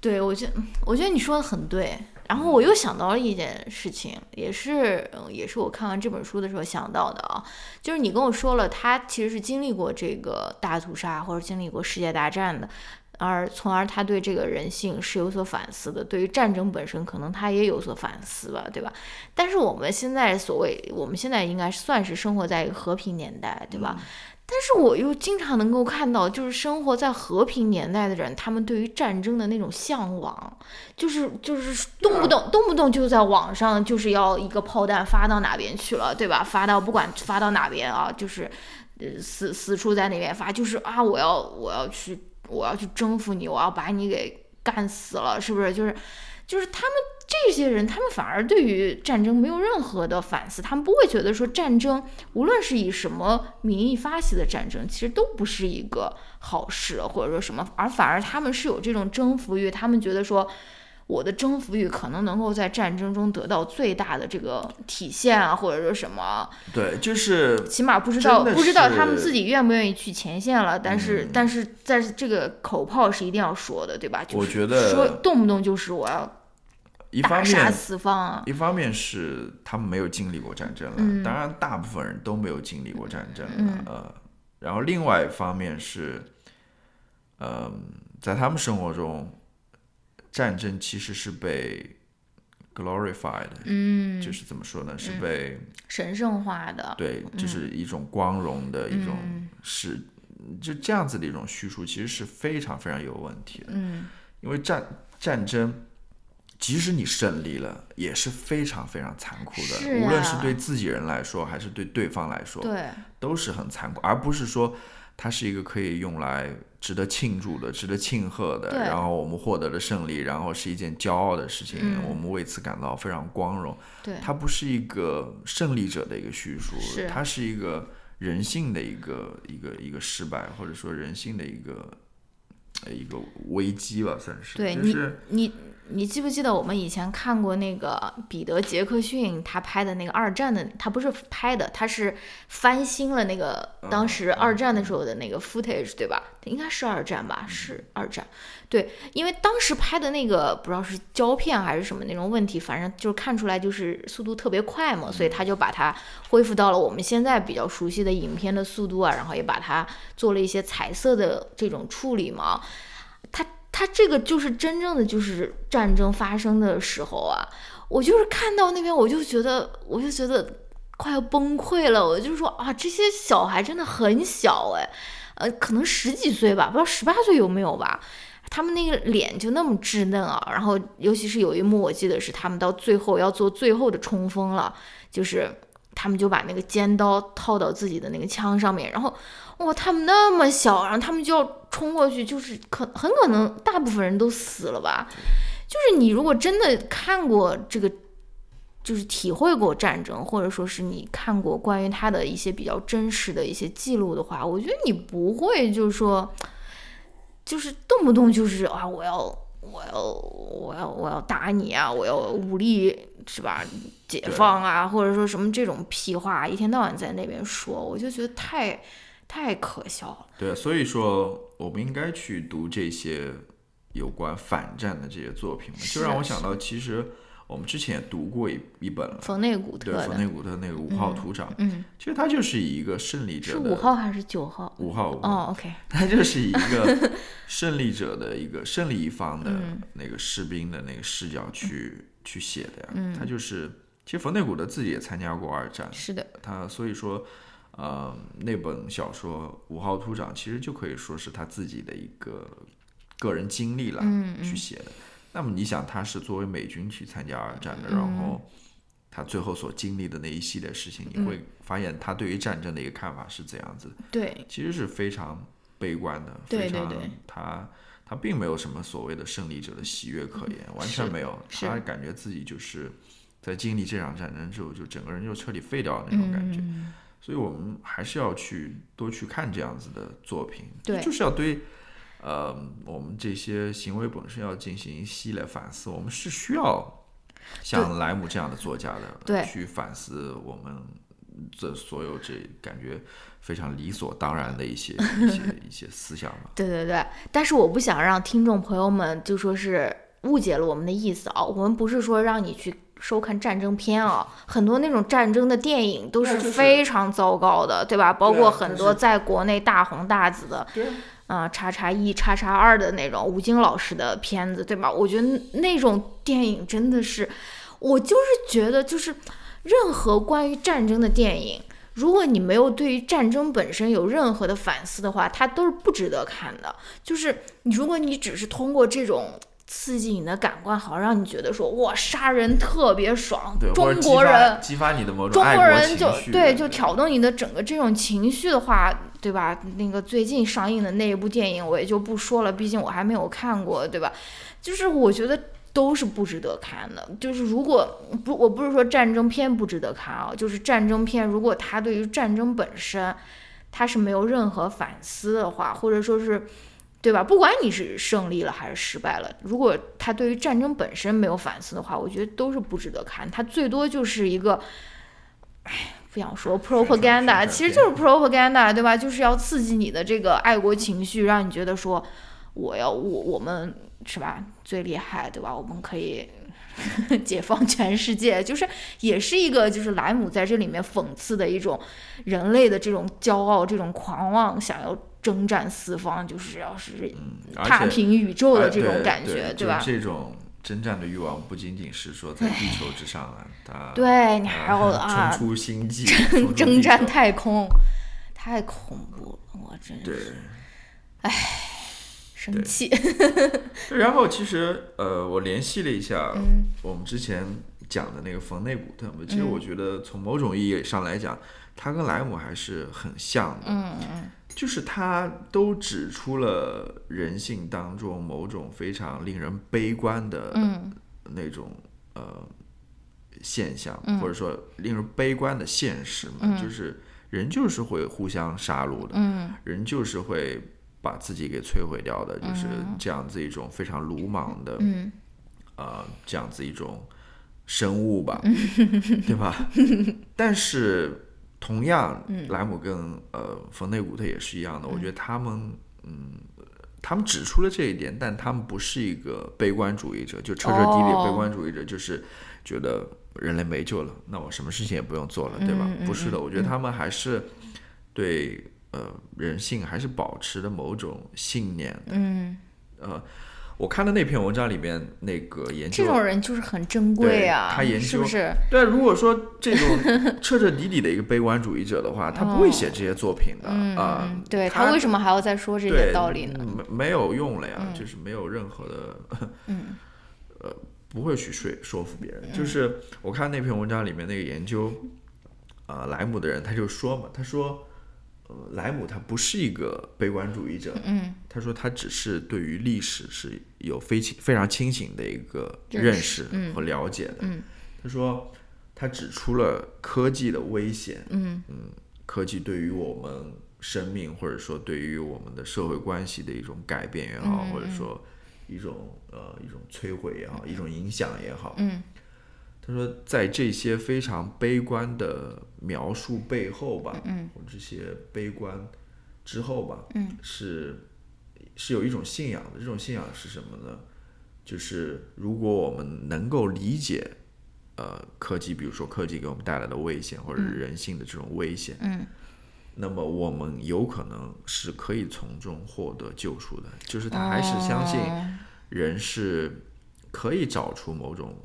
对，我觉得我觉得你说的很对。然后我又想到了一件事情，也是也是我看完这本书的时候想到的啊，就是你跟我说了，他其实是经历过这个大屠杀或者经历过世界大战的，而从而他对这个人性是有所反思的，对于战争本身可能他也有所反思吧，对吧？但是我们现在所谓我们现在应该算是生活在一个和平年代，对吧？但是我又经常能够看到，就是生活在和平年代的人，他们对于战争的那种向往，就是就是动不动动不动就在网上就是要一个炮弹发到哪边去了，对吧？发到不管发到哪边啊，就是呃死死处在那边发，就是啊我要我要去我要去征服你，我要把你给干死了，是不是？就是就是他们这些人，他们反而对于战争没有任何的反思，他们不会觉得说战争无论是以什么名义发起的战争，其实都不是一个好事，或者说什么，而反而他们是有这种征服欲，他们觉得说。我的征服欲可能能够在战争中得到最大的这个体现啊，或者说什么，对，就是起码不知道不知道他们自己愿不愿意去前线了。但是、嗯但是但是这个口炮是一定要说的，对吧？就是我觉得说动不动就是我要一方面四方啊。一方面是他们没有经历过战争了，嗯。当然大部分人都没有经历过战争了，嗯。呃，然后另外一方面是，嗯、在他们生活中，战争其实是被 glorified，嗯，就是怎么说呢？是被神圣化的，对，就是一种光荣的一种嗯。是，就这样子的一种叙述，其实是非常非常有问题的。嗯，因为战战争，即使你胜利了，也是非常非常残酷的，是无论是对自己人来说，还是对对方来说，对，都是很残酷，而不是说它是一个可以用来值得庆祝的、值得庆贺的，然后我们获得了胜利，然后是一件骄傲的事情，嗯。我们为此感到非常光荣。对，它不是一个胜利者的一个叙述，是。它是一个人性的一个一个一个失败，或者说人性的一个呃一个危机吧，算是。对就是你你记不记得我们以前看过那个彼得·杰克逊他拍的那个二战的，他不是拍的，他是翻新了那个当时二战的时候的那个 footage，对吧？应该是二战吧？是二战。对，因为当时拍的那个不知道是胶片还是什么那种问题，反正就是看出来就是速度特别快嘛，所以他就把它恢复到了我们现在比较熟悉的影片的速度啊，然后也把它做了一些彩色的这种处理嘛。他这个就是真正的就是战争发生的时候啊，我就是看到那边我就觉得我就觉得快要崩溃了，我就说啊，这些小孩真的很小哎，呃，可能十几岁吧，不知道十八岁有没有吧。他们那个脸就那么稚嫩啊，然后尤其是有一幕，我记得是他们到最后要做最后的冲锋了，就是他们就把那个尖刀套到自己的那个枪上面，然后哇，他们那么小，然后他们就要冲过去，就是可很可能大部分人都死了吧。就是你如果真的看过这个，就是体会过战争，或者说是你看过关于他的一些比较真实的一些记录的话，我觉得你不会就是说，就是动不动就是啊，我要我要我要我要打你啊，我要武力是吧？解放啊，或者说什么这种屁话，一天到晚在那边说，我就觉得太太可笑了。对，所以说我们应该去读这些有关反战的这些作品嘛，就让我想到，其实我们之前也读过一一本了，冯内古特对，冯的，内古特那个五号图长，嗯，其实他就是以一个胜利者的五号还是九号？五号哦，OK，他就是以一个胜利者的一个胜利一方的嗯那个士兵的那个视角去、去写的呀。嗯他就是，其实冯内古特自己也参加过二战，是的，他所以说，呃，那本小说《五号突长》其实就可以说是他自己的一个个人经历了、嗯去写的。那么你想，他是作为美军去参加二战的，嗯然后他最后所经历的那一系列事情，你会发现他对于战争的一个看法是怎样子。对，其实是非常悲观的，非常他他并没有什么所谓的胜利者的喜悦可言，完全没有。他感觉自己就是在经历这场战争之后，就整个人就彻底废掉了那种感觉。嗯，所以我们还是要去多去看这样子的作品，对就是要对。呃，我们这些行为本身要进行一系列反思，我们是需要像莱姆这样的作家的，对去反思我们这所有这感觉非常理所当然的一些一些一些思想嘛。对对对，但是我不想让听众朋友们就说是误解了我们的意思啊，我们不是说让你去收看战争片啊，很多那种战争的电影都是非常糟糕的，对吧？包括很多在国内大红大紫的，对啊，叉叉一、叉叉二的那种吴京老师的片子，对吧？我觉得那种电影真的是，我就是觉得，就是任何关于战争的电影，如果你没有对于战争本身有任何的反思的话，它都是不值得看的。就是你，如果你只是通过这种刺激你的感官，好让你觉得说哇，杀人特别爽中国人激发你的某种中爱国国人就对，就挑动你的整个这种情绪的话，对吧？那个最近上映的那一部电影我也就不说了，毕竟我还没有看过，对吧？就是我觉得都是不值得看的。就是如果不，我不是说战争片不值得看啊，就是战争片如果它对于战争本身它是没有任何反思的话，或者说是。对吧？不管你是胜利了还是失败了，如果他对于战争本身没有反思的话，我觉得都是不值得看。他最多就是一个，哎，不想说 propaganda，其实就是 propaganda，对吧？就是要刺激你的这个爱国情绪，让你觉得说，我要我我们是吧最厉害，对吧？我们可以 解放全世界，就是也是一个就是莱姆在这里面讽刺的一种人类的这种骄傲、这种狂妄，想要征战四方，就是要是踏平宇宙的哎这种感觉，对吧？就是这种征战的欲望不仅仅是说在地球之上啊，他对你还要呃啊冲出星际，征战太空，太恐怖了，我真对是生气。然后其实呃，我联系了一下嗯我们之前讲的那个冯内古特嘛，其实嗯我觉得从某种意义上来讲，他跟莱姆还是很像的。嗯嗯就是他都指出了人性当中某种非常令人悲观的嗯。那种、呃现象，嗯。或者说令人悲观的现实嘛，嗯。就是人就是会互相杀戮的，嗯。人就是会把自己给摧毁掉的，就是这样子一种非常鲁莽的，嗯。呃，这样子一种生物吧，对吧？但是同样，嗯莱姆跟呃冯内古特也是一样的，我觉得他们嗯。他们指出了这一点，但他们不是一个悲观主义者，就彻彻底底悲观主义者，就是觉得人类没救了，那我什么事情也不用做了，对吧？不是的，我觉得他们还是对呃人性还是保持着某种信念的。嗯，呃，我看的那篇文章里面那个研究，这种人就是很珍贵啊，他研究是不是？对，如果说这种彻彻底底的一个悲观主义者的话，他不会写这些作品的嗯啊、嗯，对他他为什么还要再说这些道理呢？没没有用了呀，就是没有任何的，嗯呃，不会去说说服别人。就是我看那篇文章里面那个研究，呃，莱姆的人他就说嘛，他说，呃，莱姆他不是一个悲观主义者，嗯他说他只是对于历史是有非清非常清醒的一个认识和了解的。嗯他说他指出了科技的危险，嗯科技对于我们生命或者说对于我们的社会关系的一种改变也好，嗯或者说一种呃一种摧毁也好，一种影响也好。嗯他说，在这些非常悲观的描述背后吧，嗯或这些悲观之后吧，嗯是是有一种信仰的。这种信仰是什么呢？就是如果我们能够理解，呃，科技，比如说科技给我们带来的危险，或者是人性的这种危险，嗯那么我们有可能是可以从中获得救赎的。就是他还是相信哦人是可以找出某种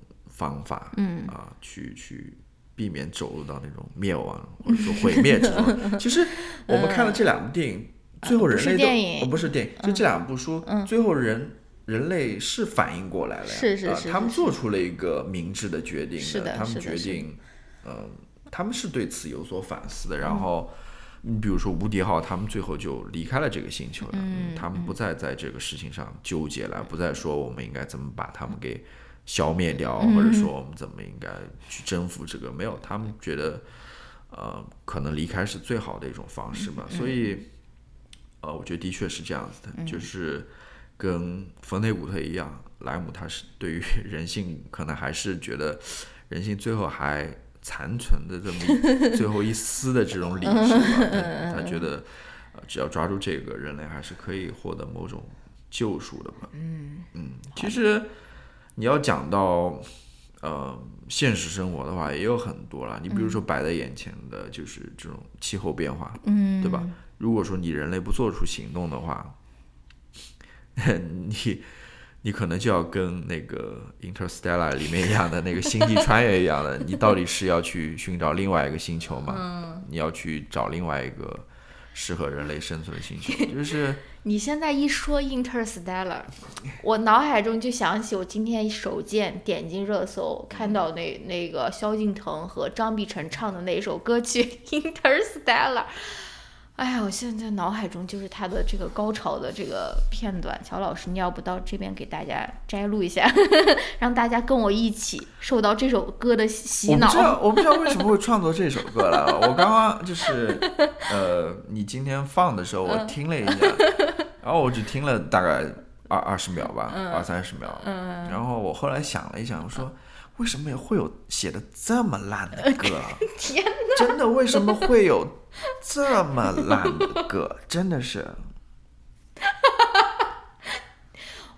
方法，嗯。啊，去去避免走入到那种灭亡或者说毁灭之中。其实我们看了这两部电影，最后人类都、电影。呃不是电影，就这两部书，最后人。人类是反应过来了呀，是是啊他们是。是做出了一个明智的决定是的他们是的是的。决定，嗯、他们是对此有所反思的。然后，你比如说无敌号，他们最后就离开了这个星球了，嗯他们不再在这个事情上纠结了，不再说我们应该怎么把他们给消灭掉，嗯或者说我们怎么应该去征服这个，没有，他们觉得，呃，可能离开是最好的一种方式嗯吧。所以，呃，我觉得的确是这样子的，就是跟冯内古特一样，莱姆他是对于人性可能还是觉得人性最后还残存的这么一 最后一丝的这种理智吧，他他觉得。呃，只要抓住这个，人类还是可以获得某种救赎的吧。嗯嗯，其实你要讲到呃现实生活的话，也有很多了。你比如说摆在眼前的就是这种气候变化，嗯，对吧？如果说你人类不做出行动的话，你你可能就要跟那个《Interstellar》里面一样的那个星际穿越一样的，你到底是要去寻找另外一个星球吗？嗯你要去找另外一个适合人类生存的星球，就是你现在一说 Interstellar，我脑海中就想起我今天手贱点进热搜，看到那那个萧敬腾和张碧晨唱的那首歌曲 Interstellar。哎呀，我现在脑海中就是他的这个高潮的这个片段。乔老师，你要不到这边给大家摘录一下，让大家跟我一起受到这首歌的洗脑我不知道脑。我不知道为什么会创作这首歌了。我刚刚就是呃，你今天放的时候，嗯我听了一下，然后我只听了大概二二十秒吧，二三十秒。嗯然后我后来想了一想，我说为什么会有写的这么烂的歌啊？天真的为什么会有这么烂的歌？真的是。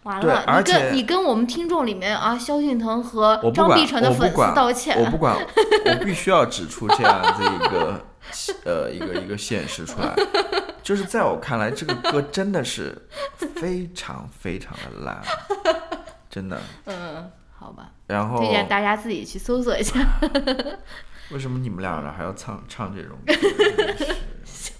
完了，而且跟你跟我们听众里面啊，萧敬腾和张碧晨的粉丝道歉。我不管，我必须要指出这样子一个呃一个一个现实出来，就是在我看来，这个歌真的是非常非常的烂，真的。嗯，好吧，然后推荐大家自己去搜索一下。为什么你们俩呢还要唱唱这种歌？真的是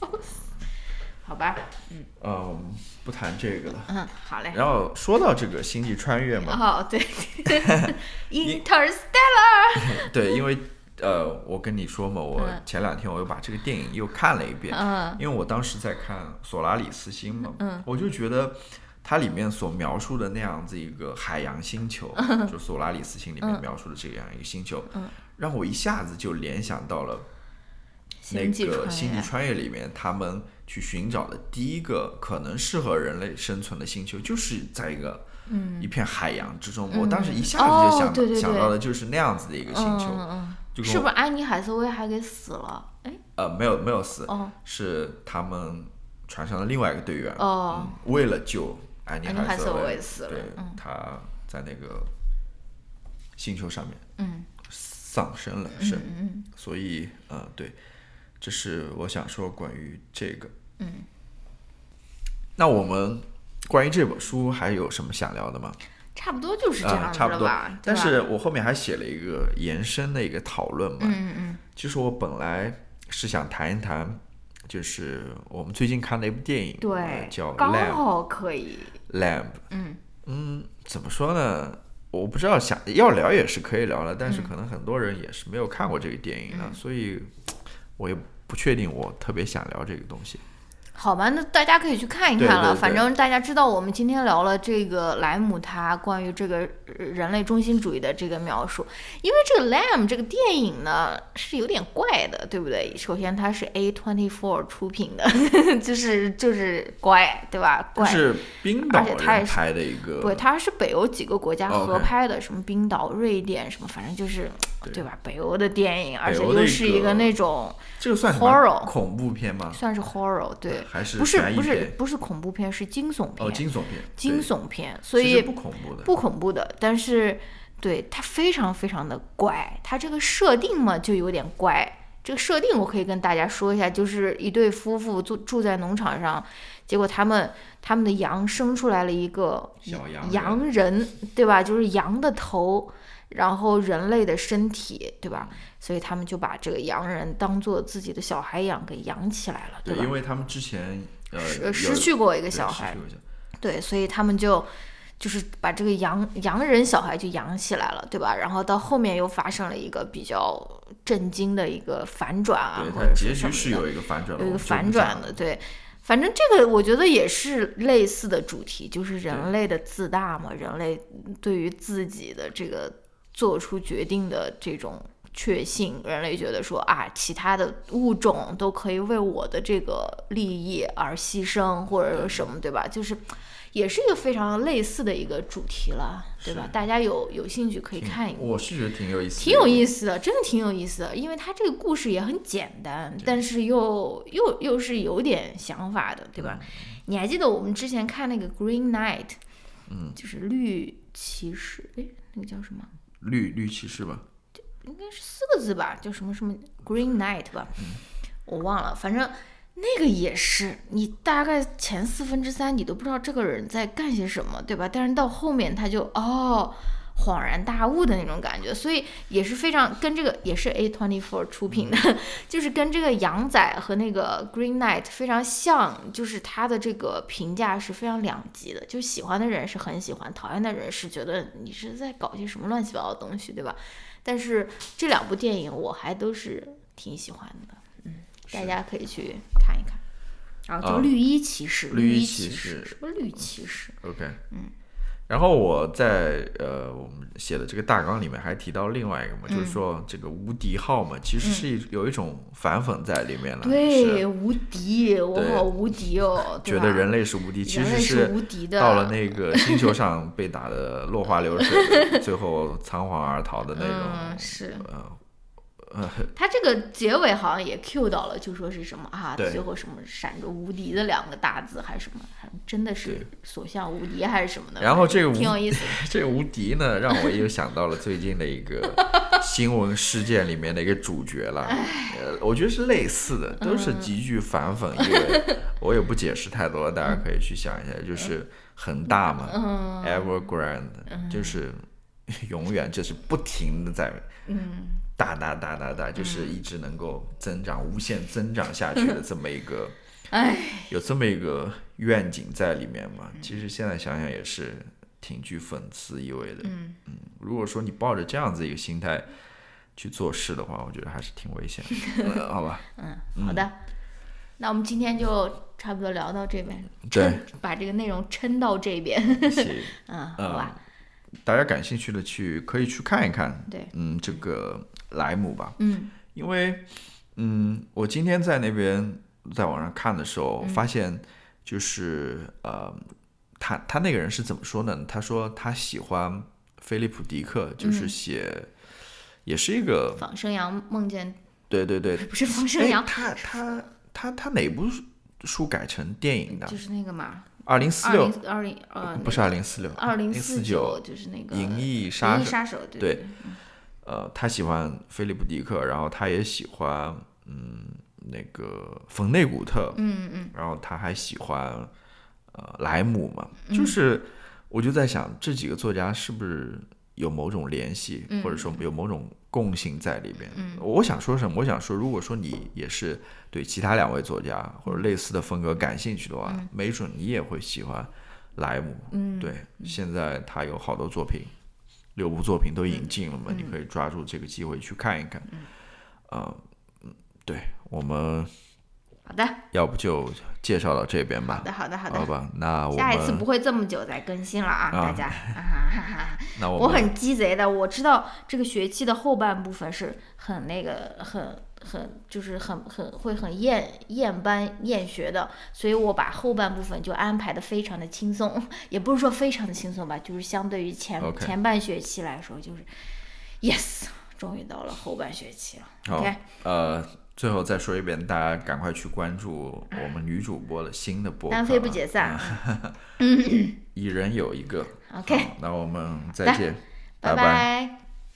好吧，嗯。嗯不谈这个了。嗯，好嘞。然后说到这个星际穿越嘛，哦，对，Interstellar，对，因为呃，我跟你说嘛，我嗯前两天我又把这个电影又看了一遍，嗯因为我当时在看《索拉里斯星》嘛，嗯我就觉得它里面所描述的那样子一个海洋星球，就索拉里斯星里面嗯。描述的这样一个星球，嗯。让我一下子就联想到了那个《，星际穿越》里面他们去寻找的第一个可能适合人类生存的星球，就是在一个嗯。一片海洋之中。嗯。我当时一下子就哦想想到的就是那样子的一个星球，是不是安妮海瑟薇还给死了？哎，呃没有没有死，哦。是他们船上的另外一个队员，哦。嗯，为了救安妮海瑟瑟薇死了对，嗯他在那个星球上面嗯丧生了，嗯是，嗯所以呃对，这是我想说关于这个。嗯，那我们关于这本书还有什么想聊的吗？差不多就是这啊、样子差不多但是我后面还写了一个延伸的一个讨论嘛，嗯嗯就是我本来是想谈一谈，就是我们最近看了一部电影，对，叫刚好可以，Lamb。嗯嗯，怎么说呢？我不知道想要聊也是可以聊的，但是嗯可能很多人也是没有看过这个电影的，嗯所以我也不确定我特别想聊这个东西。好吧，那大家可以去看一看了。对对反正大家知道，我们今天聊了这个莱姆他关于这个呃人类中心主义的这个描述，因为这个 Lamb 这个电影呢是有点怪的，对不对？首先它是 A twenty four 出品的，就是就是怪，对吧？怪。是冰岛而且它也是人拍的一个，对，它是北欧几个国家合拍的，什么冰岛、瑞典什么，反正就是，对对吧？北欧的电影，而且又是一个个那种这个算 horror 恐怖片吗？算是 horror，对，还是不是不是不是恐怖片，是惊悚片，哦，惊悚片，惊悚片，所以不恐怖的，不恐怖的，但是对它非常非常的怪，它这个设定嘛就有点怪。这个设定我可以跟大家说一下，就是一对夫妇住住在农场上，结果他们他们的羊生出来了一个小羊人羊人，对吧？就是羊的头，然后人类的身体，对吧？所以他们就把这个洋人当做自己的小孩养，给养起来了，对，吧？因为他们之前呃失失去过一个小孩失去，过一个小对，所以他们就就是把这个洋洋人小孩就养起来了，对吧？然后到后面又发生了一个比较震惊的一个反转啊，对，它结局是有一个反转，有一个反转的，对。反正这个我觉得也是类似的主题，就是人类的自大嘛，人类对于自己的这个做出决定的这种确信，人类觉得说啊，其他的物种都可以为我的这个利益而牺牲或者是什么，对吧？就是也是一个非常类似的一个主题了，对吧？大家有有兴趣可以看一看。我是觉得挺有意思的，挺有意思的，真的挺有意思的，因为它这个故事也很简单，但是又又又是有点想法的，对吧？你还记得我们之前看那个《Green Knight》，嗯，就是绿骑士，哎，那个叫什么？绿绿骑士吧，应该是四个字吧，叫什么什么 Green Knight 吧，我忘了，反正那个也是，你大概前四分之三你都不知道这个人在干些什么，对吧？但是到后面他就哦。恍然大悟的那种感觉，所以也是非常跟这个也是 A twenty four 出品的，就是跟这个羊仔和那个 Green Knight 非常像，就是他的这个评价是非常两极的，就喜欢的人是很喜欢，讨厌的人是觉得你是在搞些什么乱七八糟的东西，对吧？但是这两部电影我还都是挺喜欢的，嗯，大家可以去看一看。然后啊叫绿衣骑士，绿衣骑，士什么绿骑士？OK，嗯，然后我在呃我们写的这个大纲里面还提到另外一个嘛，嗯就是说这个无敌号嘛，其实是一有一种反讽在里面了，对，是无敌，我好无敌哦，觉得人类是无敌，其实是无敌的，到了那个星球上被打的落花流水，最后仓皇而逃的那种，嗯，是 他这个结尾好像也 Q 到了，就说是什么啊，最后什么闪着无敌的两个大字还是什么，还真的是所向无敌还是什么的，然后这个挺有意思的。这个无敌呢，让我又想到了最近的一个 新闻事件里面的一个主角了。呃，我觉得是类似的，都是极具反讽意味，我也不解释太多，大家可以去想一下，就是恒大嘛、嗯。e v e r g r a n d 就是永远就是不停的在嗯大大大大大，就是一直能够增长、无限增长下去的这么一个，哎，有这么一个愿景在里面嘛。其实现在想想也是挺具讽刺意味的。嗯嗯如果说你抱着这样子一个心态去做事的话，我觉得还是挺危险的，呃好吧？嗯，好的，那我们今天就差不多聊到这边，对，把这个内容撑到这边，行，嗯，好吧，大家感兴趣的去可以去看一看，对，嗯，这个莱姆吧，嗯。因为，嗯，我今天在那边在网上看的时候，嗯。发现就是呃，他他那个人是怎么说呢？他说他喜欢菲利普·迪克，就是嗯。写，也是一个仿生羊梦见。对对对，不是仿生哎，羊，他他他他哪部书改成电影的？就是那个嘛，二零四二六零二零呃，不是二零四六，二零四九，就是那个银翼杀手。翼杀手，对对对，呃，他喜欢菲利普·迪克，然后他也喜欢嗯那个冯内古特，嗯嗯。然后他还喜欢呃莱姆嘛，嗯。就是我就在想这几个作家是不是有某种联系，或者说有某种共性在里边。嗯。我想说什么？我想说，如果说你也是对其他两位作家或者类似的风格感兴趣的话，没准你也会喜欢莱姆。嗯，对，现在他有好多作品，六部作品都引进了嘛，嗯你可以抓住这个机会去看一看。呃，嗯，对，我们好的，要不就介绍到这边吧好。的，好的，好的。好吧，那我们下一次不会这么久再更新了啊，啊大家。啊哈哈哈那我我很鸡贼的，我知道这个学期的后半部分是很那个很很就是很很会很厌厌班厌学的，所以我把后半部分就安排的非常的轻松，也不是说非常的轻松吧，就是相对于前前半学期来说，就是 yes，终于到了后半学期了。OK，呃，最后再说一遍，大家赶快去关注我们女主播的新的播单飞不解散。一人有一个。OK，那我们再来见，拜拜。